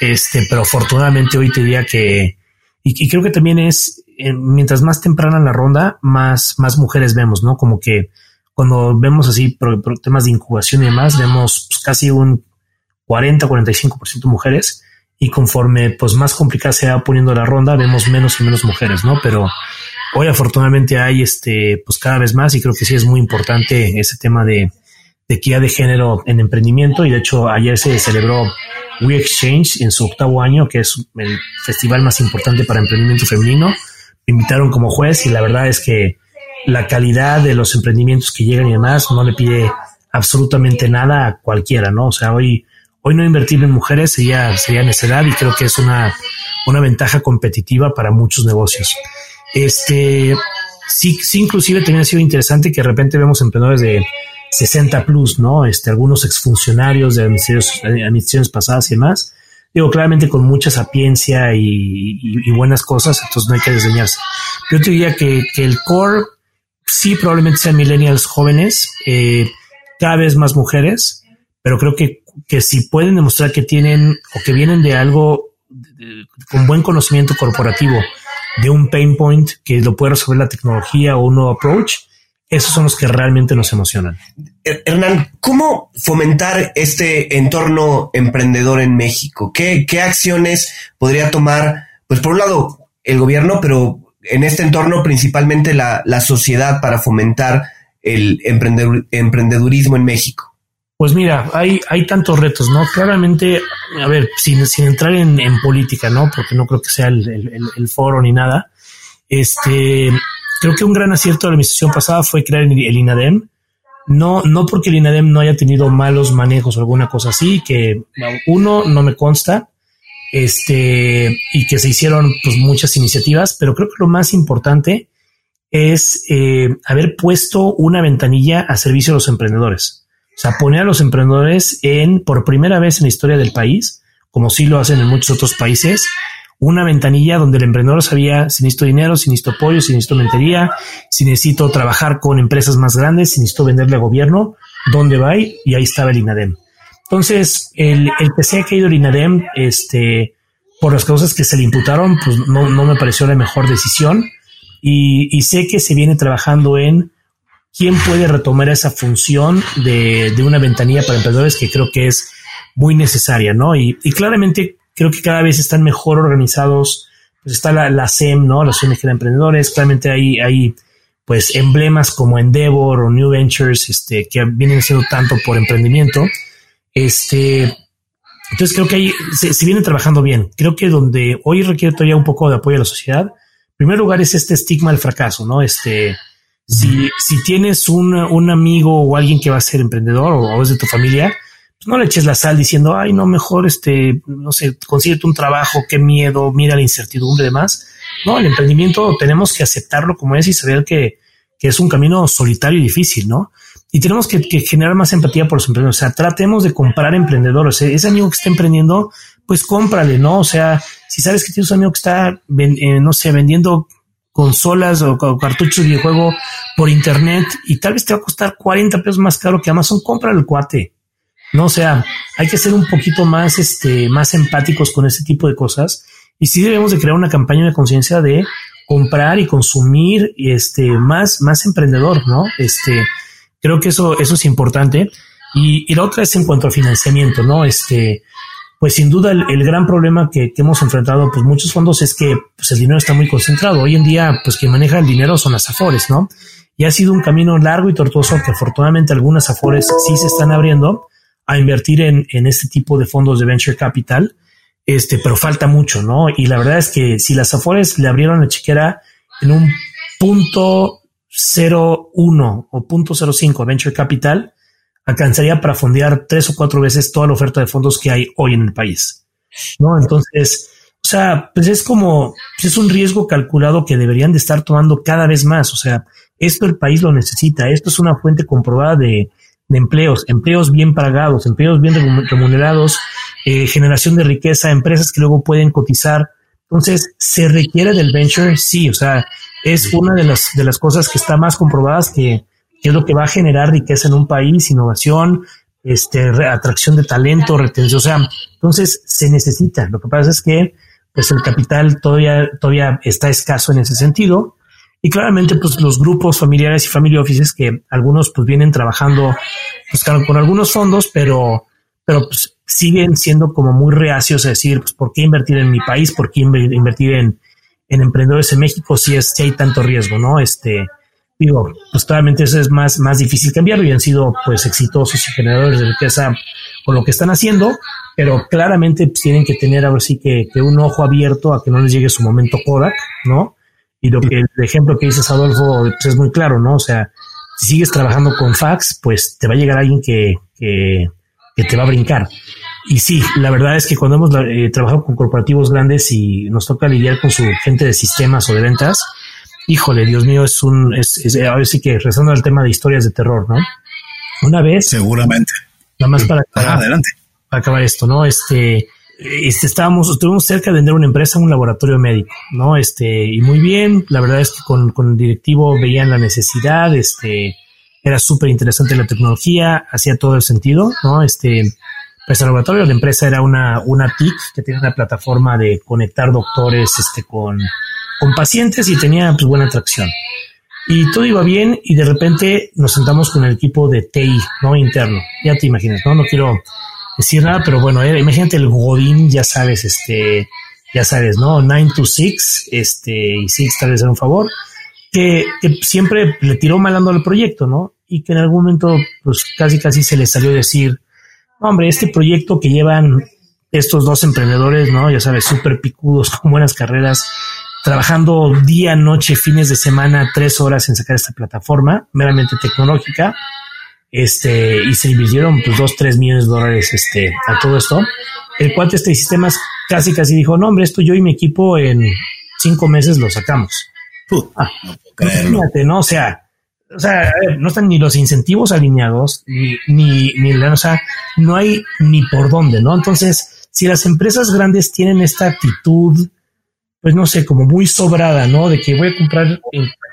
Este, pero afortunadamente hoy te diría que, y, creo que también es, eh, mientras más temprana la ronda, más, más mujeres vemos, ¿no? Como que cuando vemos así temas de incubación y demás, vemos pues, casi un 40, 45% mujeres y conforme pues más complicada se va poniendo la ronda, vemos menos y menos mujeres, ¿no? Pero hoy afortunadamente hay este, pues cada vez más y creo que sí es muy importante ese tema de, de equidad de género en emprendimiento y de hecho ayer se celebró We Exchange en su octavo año, que es el festival más importante para emprendimiento femenino. Me invitaron como juez y la verdad es que la calidad de los emprendimientos que llegan y demás no le pide absolutamente nada a cualquiera, ¿no? O sea, hoy Hoy no invertir en mujeres sería, sería necedad y creo que es una, una ventaja competitiva para muchos negocios. Este, sí, sí, inclusive también ha sido interesante que de repente vemos emprendedores de 60 plus, ¿no? Este, algunos exfuncionarios de administraciones pasadas y demás. Digo, claramente con mucha sapiencia y, buenas cosas, entonces no hay que desdeñarse. Yo te diría que, que el core sí probablemente sean millennials jóvenes, eh, cada vez más mujeres, pero creo que que si pueden demostrar que tienen o que vienen de algo con buen conocimiento corporativo, de un pain point que lo puede resolver la tecnología o un nuevo approach, esos son los que realmente nos emocionan. Hernán, ¿cómo fomentar este entorno emprendedor en México? ¿Qué, qué acciones podría tomar, pues por un lado, el gobierno, pero en este entorno principalmente la, la sociedad para fomentar el emprendedurismo en México? Pues mira, hay, hay tantos retos, ¿no? Claramente, a ver, sin, sin entrar en, política, ¿no? Porque no creo que sea el, el, el, foro ni nada. Este, creo que un gran acierto de la administración pasada fue crear el, INADEM. No, no porque el INADEM no haya tenido malos manejos o alguna cosa así, que uno no me consta, este, y que se hicieron pues muchas iniciativas, pero creo que lo más importante es eh, haber puesto una ventanilla a servicio de los emprendedores. O sea, poner a los emprendedores en, por primera vez en la historia del país, como sí lo hacen en muchos otros países, una ventanilla donde el emprendedor sabía si necesito dinero, si necesito apoyo, si necesito mentoría, si necesito trabajar con empresas más grandes, si necesito venderle al gobierno, dónde va y ahí estaba el INADEM. Entonces, el, el que se ha caído el INADEM, este, por las causas que se le imputaron, pues no, no me pareció la mejor decisión. Y, y sé que se viene trabajando en quién puede retomar esa función de, de, una ventanilla para emprendedores que creo que es muy necesaria, ¿no? Y, y claramente creo que cada vez están mejor organizados. Pues está la, la SEM, ¿no? La ONG de Emprendedores. Claramente hay, hay pues emblemas como Endeavor o New Ventures, este, que vienen siendo tanto por emprendimiento. Este, entonces creo que ahí se, se, viene trabajando bien. Creo que donde hoy requiere todavía un poco de apoyo a la sociedad, en primer lugar es este estigma del fracaso, ¿no? Este, si, si tienes un, un amigo o alguien que va a ser emprendedor o, es de tu familia, pues no le eches la sal diciendo, ay, no, mejor este, no sé, consíguete un trabajo, qué miedo, mira la incertidumbre y demás. No, el emprendimiento tenemos que aceptarlo como es y saber que, que es un camino solitario y difícil, ¿no? Y tenemos que, que, generar más empatía por los emprendedores. O sea, tratemos de comprar emprendedores. Ese amigo que está emprendiendo, pues cómprale, ¿no? O sea, si sabes que tienes un amigo que está, eh, no sé, vendiendo consolas o, cartuchos de videojuego por internet y tal vez te va a costar 40 pesos más caro que Amazon, compra el cuate. No, o sea, hay que ser un poquito más, este, más empáticos con ese tipo de cosas. Y sí debemos de crear una campaña de conciencia de comprar y consumir, este, más, más emprendedor, ¿no? Este, creo que eso, eso es importante. Y, y la otra es en cuanto a financiamiento, ¿no? Este, pues sin duda el, gran problema que, hemos enfrentado pues muchos fondos es que pues, el dinero está muy concentrado. Hoy en día pues quien maneja el dinero son las afores, ¿no? Y ha sido un camino largo y tortuoso que afortunadamente algunas afores sí se están abriendo a invertir en, este tipo de fondos de venture capital, este, pero falta mucho, ¿no? Y la verdad es que si las afores le abrieron la chiquera en un punto 0.1 o punto 0.5 venture capital, alcanzaría para fondear tres o cuatro veces toda la oferta de fondos que hay hoy en el país. ¿No? Entonces, o sea, pues es como, pues es un riesgo calculado que deberían de estar tomando cada vez más. O sea, esto el país lo necesita. Esto es una fuente comprobada de, empleos, empleos bien pagados, empleos bien remunerados, eh, generación de riqueza, empresas que luego pueden cotizar. Entonces, ¿se requiere del venture? Sí, o sea, es una de las, de las cosas que está más comprobadas que, que es lo que va a generar riqueza en un país, innovación, este, atracción de talento, retención. O sea, entonces se necesita. Lo que pasa es que pues el capital todavía, todavía está escaso en ese sentido. Y claramente, pues los grupos familiares y family offices que algunos pues vienen trabajando pues, con algunos fondos, pero, pero pues, siguen siendo como muy reacios a decir, pues, ¿por qué invertir en mi país? ¿Por qué invertir en, en emprendedores en México si es, si hay tanto riesgo, no? Este, digo, pues claramente eso es más, más difícil cambiarlo y han sido pues exitosos y generadores de riqueza con lo que están haciendo, pero claramente pues, tienen que tener ahora sí que, que, un ojo abierto a que no les llegue su momento Kodak, ¿no? Y lo que el ejemplo que dices, Adolfo, pues es muy claro, ¿no? O sea, si sigues trabajando con fax, pues te va a llegar alguien que, que, que te va a brincar. Y sí, la verdad es que cuando hemos eh, trabajado con corporativos grandes y nos toca lidiar con su gente de sistemas o de ventas, híjole, Dios mío, es un, es, es a ver sí que rezando al tema de historias de terror, ¿no? Una vez. Seguramente. Nada más para acabar, adelante. Para acabar esto, ¿no? Este, este, estábamos, estuvimos cerca de vender una empresa, un laboratorio médico, ¿no? Este, y muy bien, la verdad es que con, con el directivo veían la necesidad, este, era súper interesante la tecnología, hacía todo el sentido, ¿no? Este, pues el laboratorio, la empresa era una, una TIC que tiene una plataforma de conectar doctores, este, con, con pacientes y tenía pues, buena atracción. Y todo iba bien y de repente nos sentamos con el equipo de TI, ¿no? Interno. Ya te imaginas, ¿no? No quiero decir nada, pero bueno, era, imagínate el Godín, ya sabes, este, ya sabes, ¿no? 9 to 6, este, y 6 tal vez era un favor, que, que siempre le tiró malando al proyecto, ¿no? Y que en algún momento, pues casi casi se le salió decir, hombre, este proyecto que llevan estos dos emprendedores, ¿no? Ya sabes, súper picudos, [LAUGHS] con buenas carreras, trabajando día, noche, fines de semana, tres horas en sacar esta plataforma meramente tecnológica. Este, y se invirtieron pues dos, tres millones de dólares este, a todo esto. El cuate este sistemas casi, casi dijo, no, hombre, esto yo y mi equipo en cinco meses lo sacamos. Ah, no, O sea, o sea, no están ni los incentivos alineados, ni, ni, ni, o sea, no hay ni por dónde, ¿no? Entonces, si las empresas grandes tienen esta actitud pues no sé, como muy sobrada, ¿no? De que voy a comprar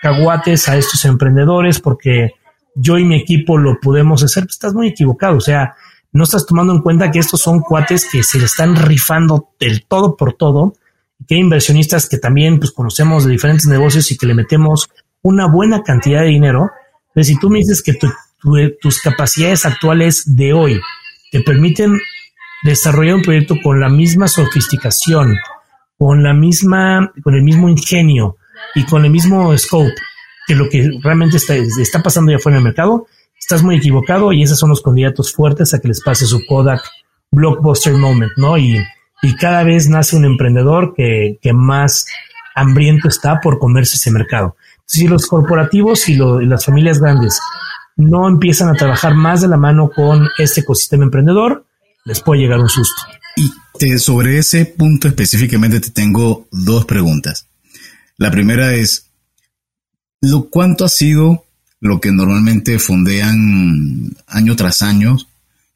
cacahuates a estos emprendedores porque yo y mi equipo lo podemos hacer, pues estás muy equivocado. O sea, no estás tomando en cuenta que estos son cuates que se le están rifando del todo por todo, que hay inversionistas que también pues conocemos de diferentes negocios y que le metemos una buena cantidad de dinero. Entonces, si tú me dices que tus capacidades actuales de hoy te permiten desarrollar un proyecto con la misma sofisticación, con la misma, con el mismo ingenio y con el mismo scope que lo que realmente está, está pasando ya fuera en el mercado, estás muy equivocado y esos son los candidatos fuertes a que les pase su Kodak blockbuster moment, ¿no? Y, y cada vez nace un emprendedor que, que más hambriento está por comerse ese mercado. Si los corporativos y, las familias grandes no empiezan a trabajar más de la mano con este ecosistema emprendedor, les puede llegar un susto. Y sobre ese punto específicamente te tengo dos preguntas. La primera es, ¿lo, ¿cuánto ha sido lo que normalmente fondean año tras año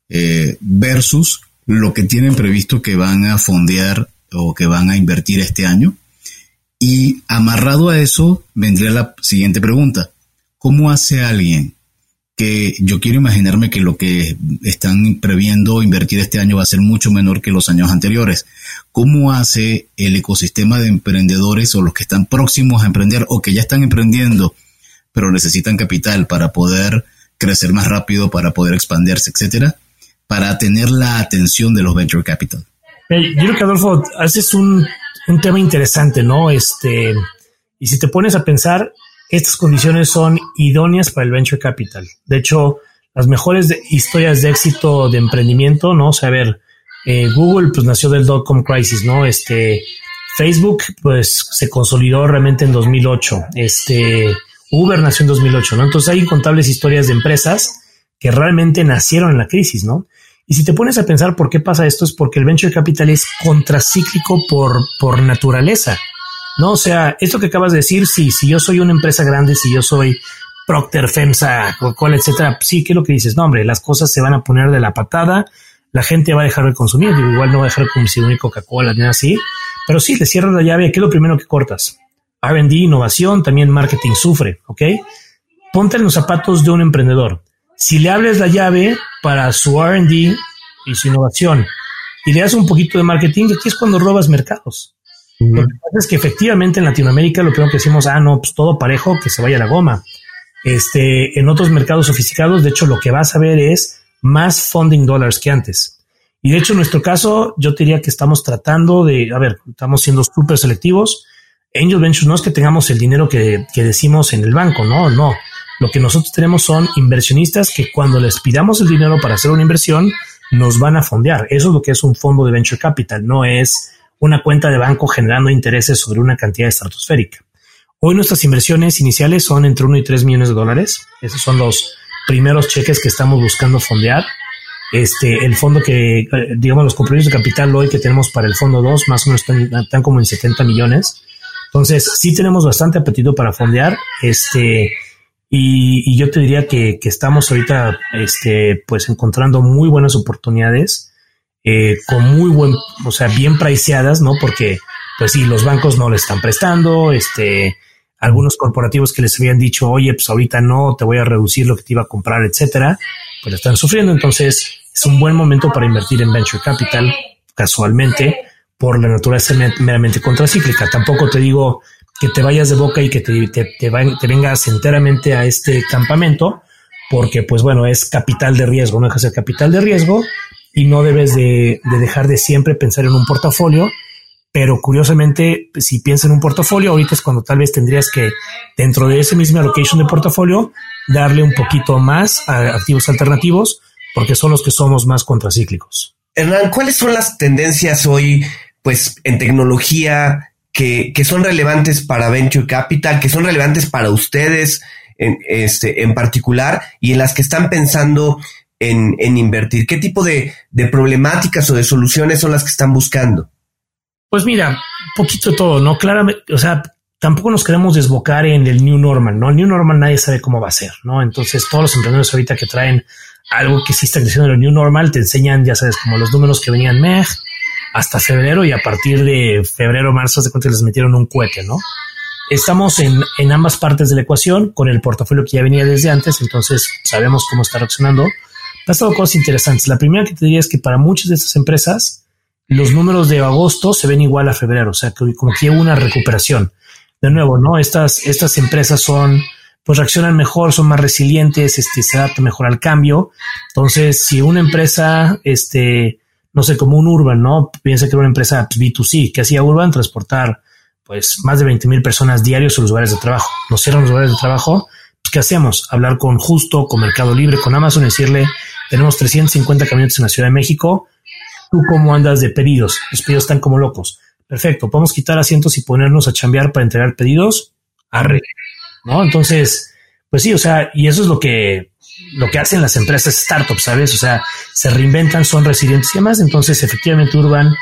eh, versus lo que tienen previsto que van a fondear o que van a invertir este año? Y amarrado a eso vendría la siguiente pregunta. ¿Cómo hace alguien que yo quiero imaginarme que lo que están previendo invertir este año va a ser mucho menor que los años anteriores. ¿Cómo hace el ecosistema de emprendedores o los que están próximos a emprender o que ya están emprendiendo, pero necesitan capital para poder crecer más rápido, para poder expandirse, etcétera, para tener la atención de los venture capital? Yo creo que Adolfo, haces un, un tema interesante, ¿no? Este, y si te pones a pensar, estas condiciones son idóneas para el venture capital. De hecho, las mejores historias de éxito de emprendimiento, ¿no? O sea, a ver, eh, Google pues nació del dot-com crisis, ¿no? Este, Facebook pues se consolidó realmente en 2008. Este, Uber nació en 2008, ¿no? Entonces hay incontables historias de empresas que realmente nacieron en la crisis, ¿no? Y si te pones a pensar por qué pasa esto es porque el venture capital es contracíclico por, por naturaleza. No, o sea, esto que acabas de decir, si yo soy una empresa grande, si yo soy Procter, FEMSA, Coca-Cola, etcétera, sí, ¿qué es lo que dices? No, hombre, las cosas se van a poner de la patada, la gente va a dejar de consumir, igual no va a dejar de consumir Coca-Cola ni así, pero sí, le cierras la llave, ¿qué es lo primero que cortas? R&D, innovación, también marketing sufre, ¿ok? Ponte en los zapatos de un emprendedor. Si le abres la llave para su R&D y su innovación y le das un poquito de marketing, aquí es cuando robas mercados. Lo que pasa es que efectivamente en Latinoamérica lo primero que decimos, ah, no, pues todo parejo, que se vaya la goma. Este, en otros mercados sofisticados, de hecho, lo que vas a ver es más funding dollars que antes. Y de hecho, en nuestro caso, yo diría que estamos tratando de, a ver, estamos siendo súper selectivos. Angel Ventures no es que tengamos el dinero que, que decimos en el banco, no, no. Lo que nosotros tenemos son inversionistas que cuando les pidamos el dinero para hacer una inversión, nos van a fondear. Eso es lo que es un fondo de venture capital, no es una cuenta de banco generando intereses sobre una cantidad estratosférica. Hoy nuestras inversiones iniciales son entre 1 y 3 millones de dólares. Esos son los primeros cheques que estamos buscando fondear. Este, el fondo que, eh, digamos, los compromisos de capital hoy que tenemos para el fondo 2, más o menos están, como en 70 millones. Entonces, sí tenemos bastante apetito para fondear. Este, y, yo te diría que, que, estamos ahorita, este, pues encontrando muy buenas oportunidades eh, con muy buen, o sea, bien priceadas, ¿no? Porque, pues sí, los bancos no le están prestando, este, algunos corporativos que les habían dicho, oye, pues ahorita no, te voy a reducir lo que te iba a comprar, etcétera, pues están sufriendo. Entonces, es un buen momento para invertir en venture capital, casualmente, por la naturaleza meramente contracíclica. Tampoco te digo que te vayas de boca y que te, te, te vengas enteramente a este campamento, porque, pues bueno, es capital de riesgo, no deja de ser capital de riesgo y no debes de, dejar de siempre pensar en un portafolio. Pero curiosamente, si piensas en un portafolio, ahorita es cuando tal vez tendrías que, dentro de ese mismo allocation de portafolio, darle un poquito más a activos alternativos, porque son los que somos más contracíclicos. Hernán, ¿cuáles son las tendencias hoy, pues, en tecnología que, que son relevantes para Venture Capital, que son relevantes para ustedes en, este, en particular y en las que están pensando en, invertir? ¿Qué tipo de, problemáticas o de soluciones son las que están buscando? Pues mira, poquito todo, ¿no? Claramente, o sea, tampoco nos queremos desbocar en el new normal, ¿no? El new normal nadie sabe cómo va a ser, ¿no? Entonces, todos los emprendedores ahorita que traen algo que sí está creciendo en el new normal te enseñan, ya sabes, como los números que venían hasta febrero y a partir de febrero, marzo, de cuenta les metieron un cohete, ¿no? Estamos en, en ambas partes de la ecuación con el portafolio que ya venía desde antes, entonces sabemos cómo está reaccionando pasado cosas interesantes. La primera que te diría es que para muchas de estas empresas, los números de agosto se ven igual a febrero, o sea, que como que hubo una recuperación. De nuevo, ¿no? Estas, estas empresas son, pues reaccionan mejor, son más resilientes, este, se adaptan mejor al cambio. Entonces, si una empresa, este, no sé, como un Urban, ¿no? Piensa que era una empresa B2C, que hacía Urban transportar, pues, más de 20 mil personas diarios a los lugares de trabajo. Nos cierran los lugares de trabajo, pues, ¿qué hacemos? Hablar con Justo, con Mercado Libre, con Amazon decirle, tenemos 350 camionetas en la Ciudad de México. ¿Tú cómo andas de pedidos? Los pedidos están como locos. Perfecto, podemos quitar asientos y ponernos a chambear para entregar pedidos. Arre. ¿No? Entonces, pues sí, o sea, y eso es lo que, lo que hacen las empresas startups, ¿sabes? O sea, se reinventan, son resilientes y demás. Entonces, efectivamente, Urban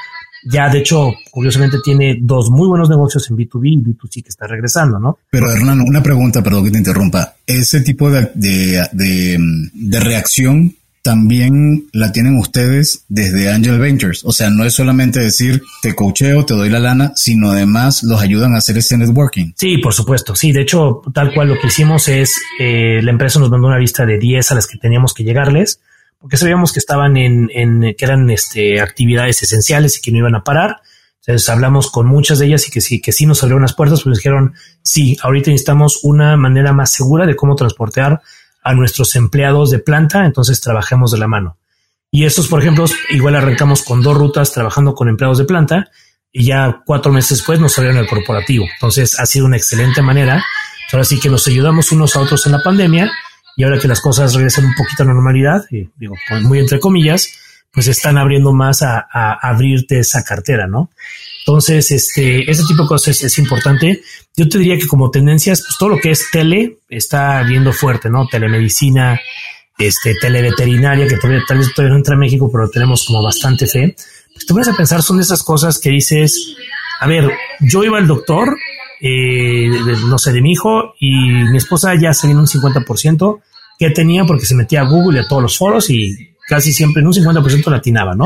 ya, de hecho, curiosamente tiene dos muy buenos negocios en B2B y B2C que está regresando, ¿no? Pero Hernán, una pregunta, perdón que te interrumpa. Ese tipo de, de, de, de reacción también la tienen ustedes desde Angel Ventures. O sea, no es solamente decir te coacheo, te doy la lana, sino además los ayudan a hacer ese networking. Sí, por supuesto. Sí, de hecho, tal cual lo que hicimos es eh, la empresa nos mandó una lista de 10 a las que teníamos que llegarles, porque sabíamos que estaban en, en que eran este, actividades esenciales y que no iban a parar. Entonces hablamos con muchas de ellas y que sí, que sí nos abrieron las puertas, pues dijeron, sí, ahorita necesitamos una manera más segura de cómo transportar a nuestros empleados de planta, entonces trabajemos de la mano. Y estos, por ejemplo, igual arrancamos con dos rutas trabajando con empleados de planta y ya cuatro meses después nos salieron el corporativo. Entonces ha sido una excelente manera. Ahora sí que nos ayudamos unos a otros en la pandemia y ahora que las cosas regresan un poquito a normalidad, y digo, muy entre comillas, pues están abriendo más a, abrirte esa cartera, ¿no? Entonces, este, ese tipo de cosas es, importante. Yo te diría que como tendencias, pues todo lo que es tele está viendo fuerte, ¿no? Telemedicina, este, televeterinaria, que todavía, tal vez todavía no entra a México, pero tenemos como bastante fe. Pues te vas a pensar, son de esas cosas que dices, a ver, yo iba al doctor, eh, no sé, de mi hijo, y mi esposa ya se vino un 50% que tenía porque se metía a Google y a todos los foros y casi siempre en un 50% latinaba, ¿no?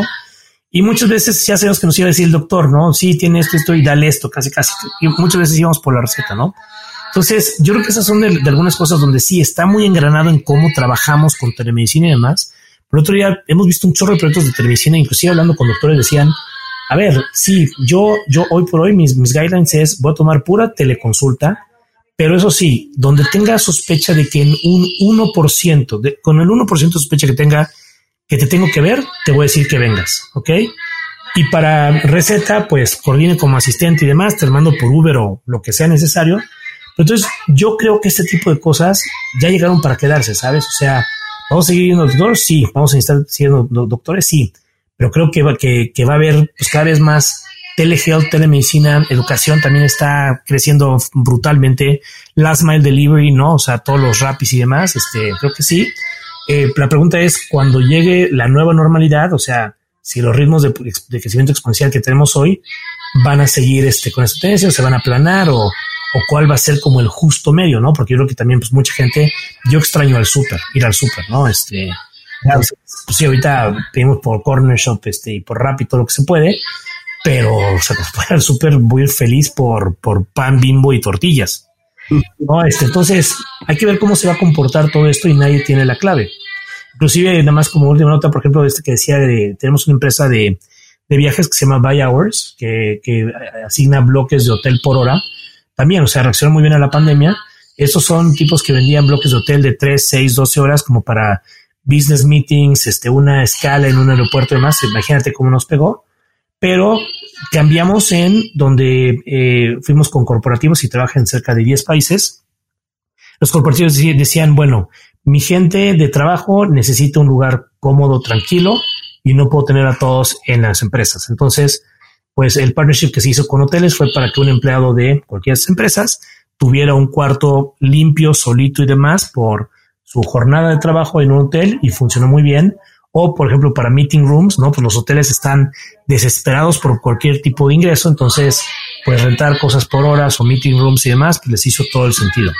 Y muchas veces ya sabemos que nos iba a decir el doctor, ¿no? Sí, tiene esto, esto y dale esto, casi, casi. Y muchas veces íbamos por la receta, ¿no? Entonces, yo creo que esas son de, algunas cosas donde sí está muy engranado en cómo trabajamos con telemedicina y demás. Por otro día, hemos visto un chorro de proyectos de telemedicina, inclusive hablando con doctores, decían, a ver, sí, yo, yo hoy por hoy mis, mis guidelines es, voy a tomar pura teleconsulta, pero eso sí, donde tenga sospecha de que en un 1%, de, con el 1% de sospecha que tenga que te tengo que ver, te voy a decir que vengas, ¿ok? Y para receta, pues coordine como asistente y demás, te mando por Uber o lo que sea necesario. Entonces, yo creo que este tipo de cosas ya llegaron para quedarse, ¿sabes? O sea, vamos a seguir siendo doctores, sí, vamos a estar siendo doctores, sí, pero creo que va, que, que va a haber pues, cada vez más telehealth, telemedicina, educación también está creciendo brutalmente, last mile delivery, ¿no? O sea, todos los rapis y demás, este, creo que sí. Eh, la pregunta es, cuando llegue la nueva normalidad, o sea, si los ritmos de, crecimiento exponencial que tenemos hoy van a seguir este, con esta tendencia o se van a aplanar o, o cuál va a ser como el justo medio, ¿no? Porque yo creo que también pues mucha gente, yo extraño al súper, ir al súper, ¿no? Este, pues sí, ahorita pedimos por Corner Shop este, y por Rappi todo lo que se puede, pero o sea, pues, al súper voy a ir feliz por, por pan, bimbo y tortillas. No, este, entonces hay que ver cómo se va a comportar todo esto y nadie tiene la clave. Inclusive, nada más como última nota, por ejemplo, este que decía, de, tenemos una empresa de, de viajes que se llama Buy Hours, que, que, asigna bloques de hotel por hora. También, o sea, reacciona muy bien a la pandemia. Estos son tipos que vendían bloques de hotel de 3, 6, 12 horas como para business meetings, este, una escala en un aeropuerto y demás. Imagínate cómo nos pegó. Pero cambiamos en donde eh, fuimos con corporativos y trabajan en cerca de 10 países. Los corporativos decían, bueno, mi gente de trabajo necesita un lugar cómodo, tranquilo y no puedo tener a todos en las empresas. Entonces, pues el partnership que se hizo con hoteles fue para que un empleado de cualquier empresas tuviera un cuarto limpio, solito y demás por su jornada de trabajo en un hotel y funcionó muy bien o por ejemplo para meeting rooms, ¿no? Pues los hoteles están desesperados por cualquier tipo de ingreso, entonces pues rentar cosas por horas o meeting rooms y demás, pues les hizo todo el sentido.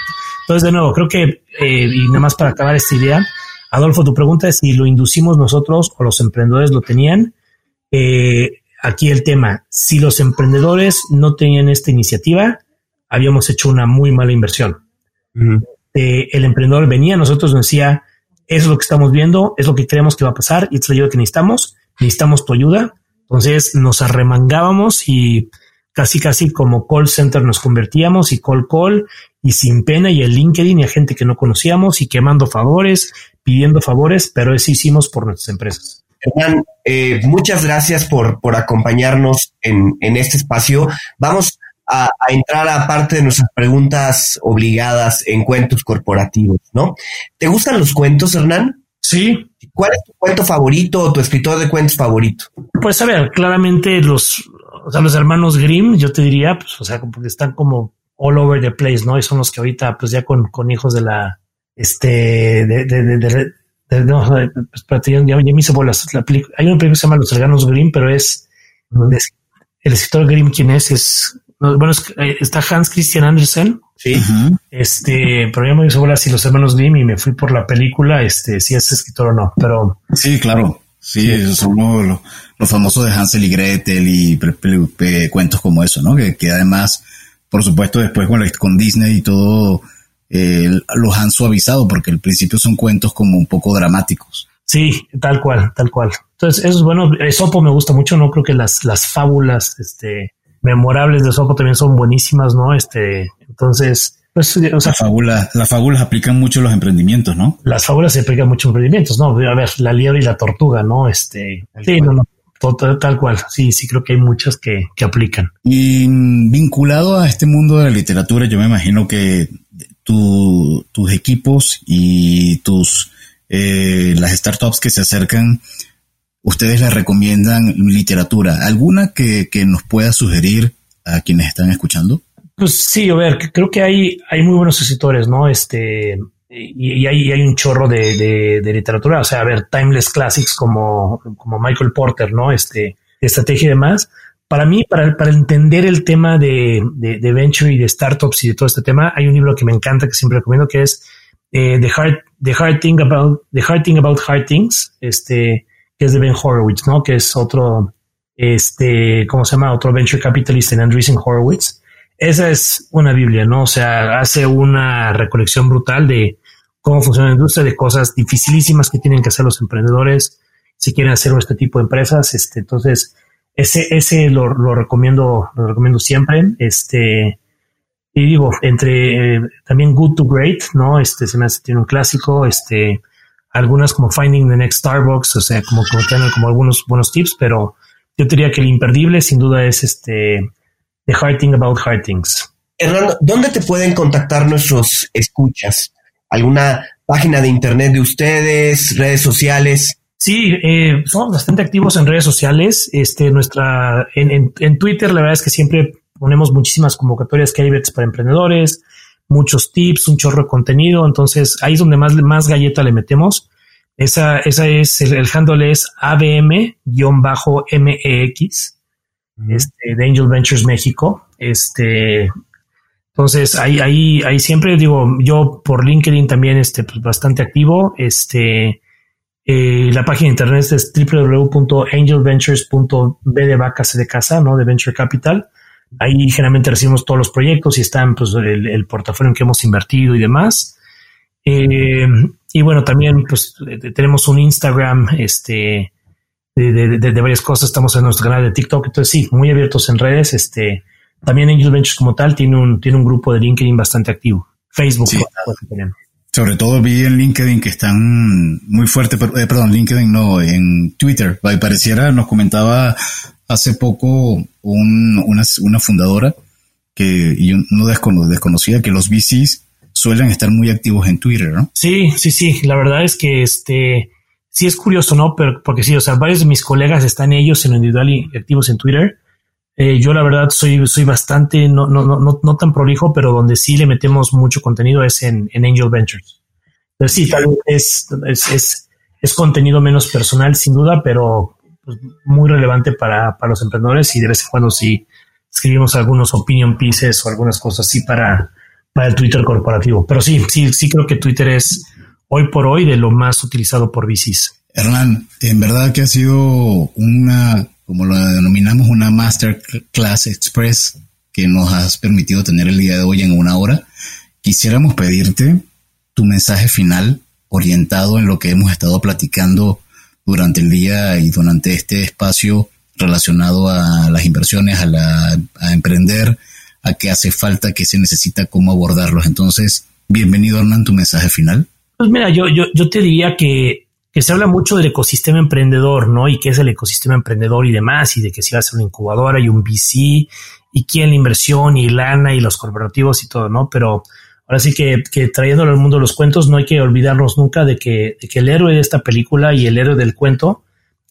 Entonces, de nuevo, creo que, eh, y nada más para acabar esta idea, Adolfo, tu pregunta es si lo inducimos nosotros o los emprendedores lo tenían. Eh, aquí el tema, si los emprendedores no tenían esta iniciativa, habíamos hecho una muy mala inversión. Eh, el emprendedor venía a nosotros nos decía, es lo que estamos viendo, es lo que creemos que va a pasar y es la ayuda que necesitamos, necesitamos tu ayuda. Entonces nos arremangábamos y casi casi como call center nos convertíamos y call call y sin pena y el LinkedIn y a gente que no conocíamos y quemando favores, pidiendo favores, pero eso hicimos por nuestras empresas. Hernán, eh, muchas gracias por, por acompañarnos en, en este espacio. Vamos a, entrar a parte de nuestras preguntas obligadas en cuentos corporativos, ¿no? ¿Te gustan los cuentos, Hernán? Sí. ¿Cuál es tu cuento favorito o tu escritor de cuentos favorito? Pues a ver, claramente los, o sea, los hermanos Grimm, yo te diría, pues, o sea, porque están como all over the place, ¿no? Y son los que ahorita, pues ya con, con hijos de la, este, de, de, de, de no, espérate, ya, ya, me hizo bolas. La hay una película que se llama Los hermanos Grimm, pero es, el escritor Grimm, ¿quién es? Es bueno, eh, está Hans Christian Andersen. Sí. Este, pero ya me hizo si los hermanos Grimm y me fui por la película, este, si es escritor o no, pero. Sí, claro. Sí, esos son los, los, famosos de Hansel y Gretel y cuentos como eso, ¿no? Que, que además, por supuesto, después con, con Disney y todo, eh, los han suavizado porque al principio son cuentos como un poco dramáticos. Sí, tal cual, tal cual. Entonces, eso es bueno. Sopo me gusta mucho, ¿no? Creo que las, las fábulas, este, memorables de Sopo también son buenísimas, ¿no? Este, entonces, Pues, o sea, las fábulas aplican mucho los emprendimientos, ¿no? Las fábulas se aplican mucho emprendimientos, ¿no? A ver, la liebre y la tortuga, ¿no? Este, sí, no, no, tal, cual. Sí, sí, creo que hay muchas que, que aplican. Y vinculado a este mundo de la literatura, yo me imagino que tu, tus equipos y tus eh, las startups que se acercan, ustedes les recomiendan literatura. ¿Alguna que, que nos pueda sugerir a quienes están escuchando? Pues sí, a ver, creo que hay, hay muy buenos escritores, ¿no? Este, y, hay, hay, un chorro de, de, literatura, o sea, a ver, timeless classics como, como Michael Porter, ¿no? Este, estrategia y demás. Para mí, para, para entender el tema de, de, venture y de startups y de todo este tema, hay un libro que me encanta, que siempre recomiendo, que es eh, The, Hard, The Hard Thing About, The Hard Thing About Hard Things, este, que es de Ben Horowitz, ¿no? Que es otro, este, ¿cómo se llama? Otro venture capitalist en Andreessen Horowitz esa es una Biblia, ¿no? O sea, hace una recolección brutal de cómo funciona la industria, de cosas dificilísimas que tienen que hacer los emprendedores si quieren hacer este tipo de empresas. Este, entonces, ese, ese lo, recomiendo, lo recomiendo siempre. Este, y digo, entre eh, también Good to Great, ¿no? Este se me hace, tiene un clásico, este, algunas como Finding the Next Starbucks, o sea, como, como tienen como algunos buenos tips, pero yo diría que el imperdible sin duda es este The Hard Thing About Hard Things. Hernando, ¿dónde te pueden contactar nuestros escuchas? ¿Alguna página de internet de ustedes, redes sociales? Sí, eh, somos bastante activos en redes sociales. Este, nuestra, en, en, Twitter, la verdad es que siempre ponemos muchísimas convocatorias que hay para emprendedores, muchos tips, un chorro de contenido. Entonces, ahí es donde más, más galleta le metemos. Esa, esa es, el, el handle es ABM-MEX este, de Angel Ventures México. Este, entonces ahí, ahí, ahí siempre digo, yo por LinkedIn también, este, pues bastante activo. Este, eh, la página de internet es www.angelventures.b de vacas de casa, ¿no? De Venture Capital. Ahí generalmente recibimos todos los proyectos y están pues el, portafolio en que hemos invertido y demás. Eh, y bueno, también pues tenemos un Instagram, este, de, varias cosas. Estamos en nuestro canal de TikTok. Entonces, sí, muy abiertos en redes. Este, también Angel Ventures como tal tiene un, tiene un grupo de LinkedIn bastante activo. Facebook. Sobre todo vi en LinkedIn que están muy fuertes, eh, perdón, LinkedIn no, en Twitter. Pareciera, nos comentaba hace poco una, una fundadora que yo no desconocía que los VCs suelen estar muy activos en Twitter, ¿no? Sí, sí, sí. La verdad es que este sí es curioso, ¿no? Pero, porque sí, o sea, varios de mis colegas están ellos en lo individual y activos en Twitter. Eh, yo la verdad soy, soy bastante, no, no, no, no tan prolijo, pero donde sí le metemos mucho contenido es en, en Angel Ventures. Pero sí, tal vez es, es, es, contenido menos personal, sin duda, pero pues, muy relevante para, para los emprendedores y de vez en cuando sí escribimos algunos opinion pieces o algunas cosas así para, para el Twitter corporativo. Pero sí, sí, sí creo que Twitter es hoy por hoy de lo más utilizado por VCs. Hernán, en verdad que ha sido una, como lo denominamos, una Masterclass Express que nos has permitido tener el día de hoy en una hora. Quisiéramos pedirte tu mensaje final orientado en lo que hemos estado platicando durante el día y durante este espacio relacionado a las inversiones, a, la, emprender, a qué hace falta, qué se necesita, cómo abordarlos. Entonces, bienvenido Hernán, tu mensaje final. Pues mira, yo, yo, yo te diría que, que se habla mucho del ecosistema emprendedor, ¿no? Y qué es el ecosistema emprendedor y demás, y de que si va a ser una incubadora y un VC, y quién la inversión y lana y los corporativos y todo, ¿no? Pero ahora sí que, que trayéndolo al mundo de los cuentos, no hay que olvidarnos nunca de que, de que el héroe de esta película y el héroe del cuento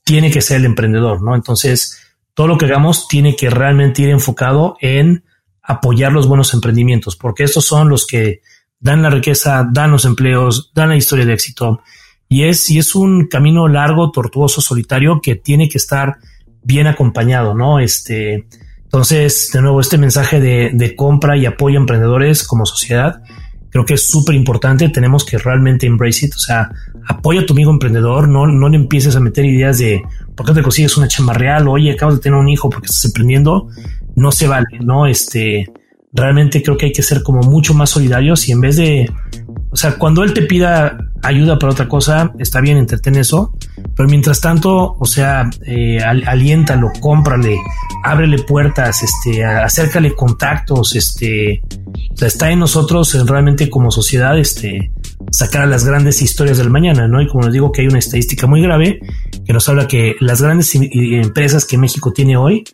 tiene que ser el emprendedor, ¿no? Entonces, todo lo que hagamos tiene que realmente ir enfocado en apoyar los buenos emprendimientos, porque estos son los que dan la riqueza, dan los empleos, dan la historia de éxito. Y es, y es un camino largo, tortuoso, solitario que tiene que estar bien acompañado, ¿no? Este, entonces, de nuevo, este mensaje de, de compra y apoyo a emprendedores como sociedad, creo que es súper importante. Tenemos que realmente embrace it. O sea, apoya a tu amigo emprendedor. No, no le empieces a meter ideas de por qué te consigues una chamba real. Oye, acabas de tener un hijo porque estás emprendiendo. No se vale, no? Este, realmente creo que hay que ser como mucho más solidarios y en vez de, O sea, cuando él te pida ayuda para otra cosa, está bien, entretén eso, pero mientras tanto, o sea, eh, aliéntalo, cómprale, ábrele puertas, este, acércale contactos, este, o sea, está en nosotros realmente como sociedad, este, sacar a las grandes historias del mañana, ¿no? Y como les digo que hay una estadística muy grave que nos habla que las grandes empresas que México tiene hoy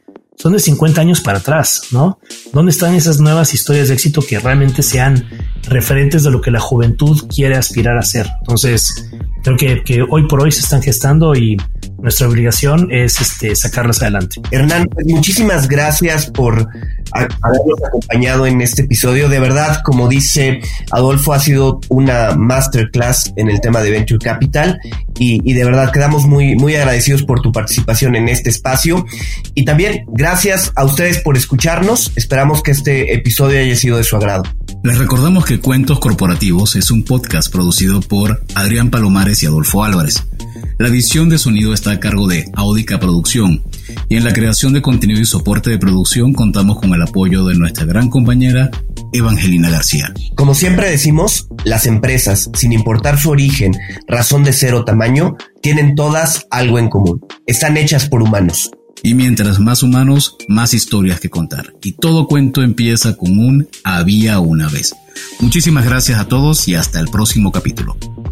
son de 50 años para atrás, ¿no? ¿Dónde están esas nuevas historias de éxito que realmente sean referentes de lo que la juventud quiere aspirar a ser? Entonces, creo que, que hoy por hoy se están gestando y nuestra obligación es este, sacarlas adelante. Hernán, pues muchísimas gracias por habernos acompañado en este episodio. De verdad, como dice Adolfo, ha sido una masterclass en el tema de Venture Capital y, de verdad quedamos muy, muy agradecidos por tu participación en este espacio. Y también gracias a ustedes por escucharnos. Esperamos que este episodio haya sido de su agrado. Les recordamos que Cuentos Corporativos es un podcast producido por Adrián Palomares y Adolfo Álvarez. La edición de sonido está a cargo de Audica Producción y en la creación de contenido y soporte de producción contamos con el apoyo de nuestra gran compañera Evangelina García. Como siempre decimos, las empresas, sin importar su origen, razón de ser o tamaño, tienen todas algo en común. Están hechas por humanos. Y mientras más humanos, más historias que contar. Y todo cuento empieza con un había una vez. Muchísimas gracias a todos y hasta el próximo capítulo.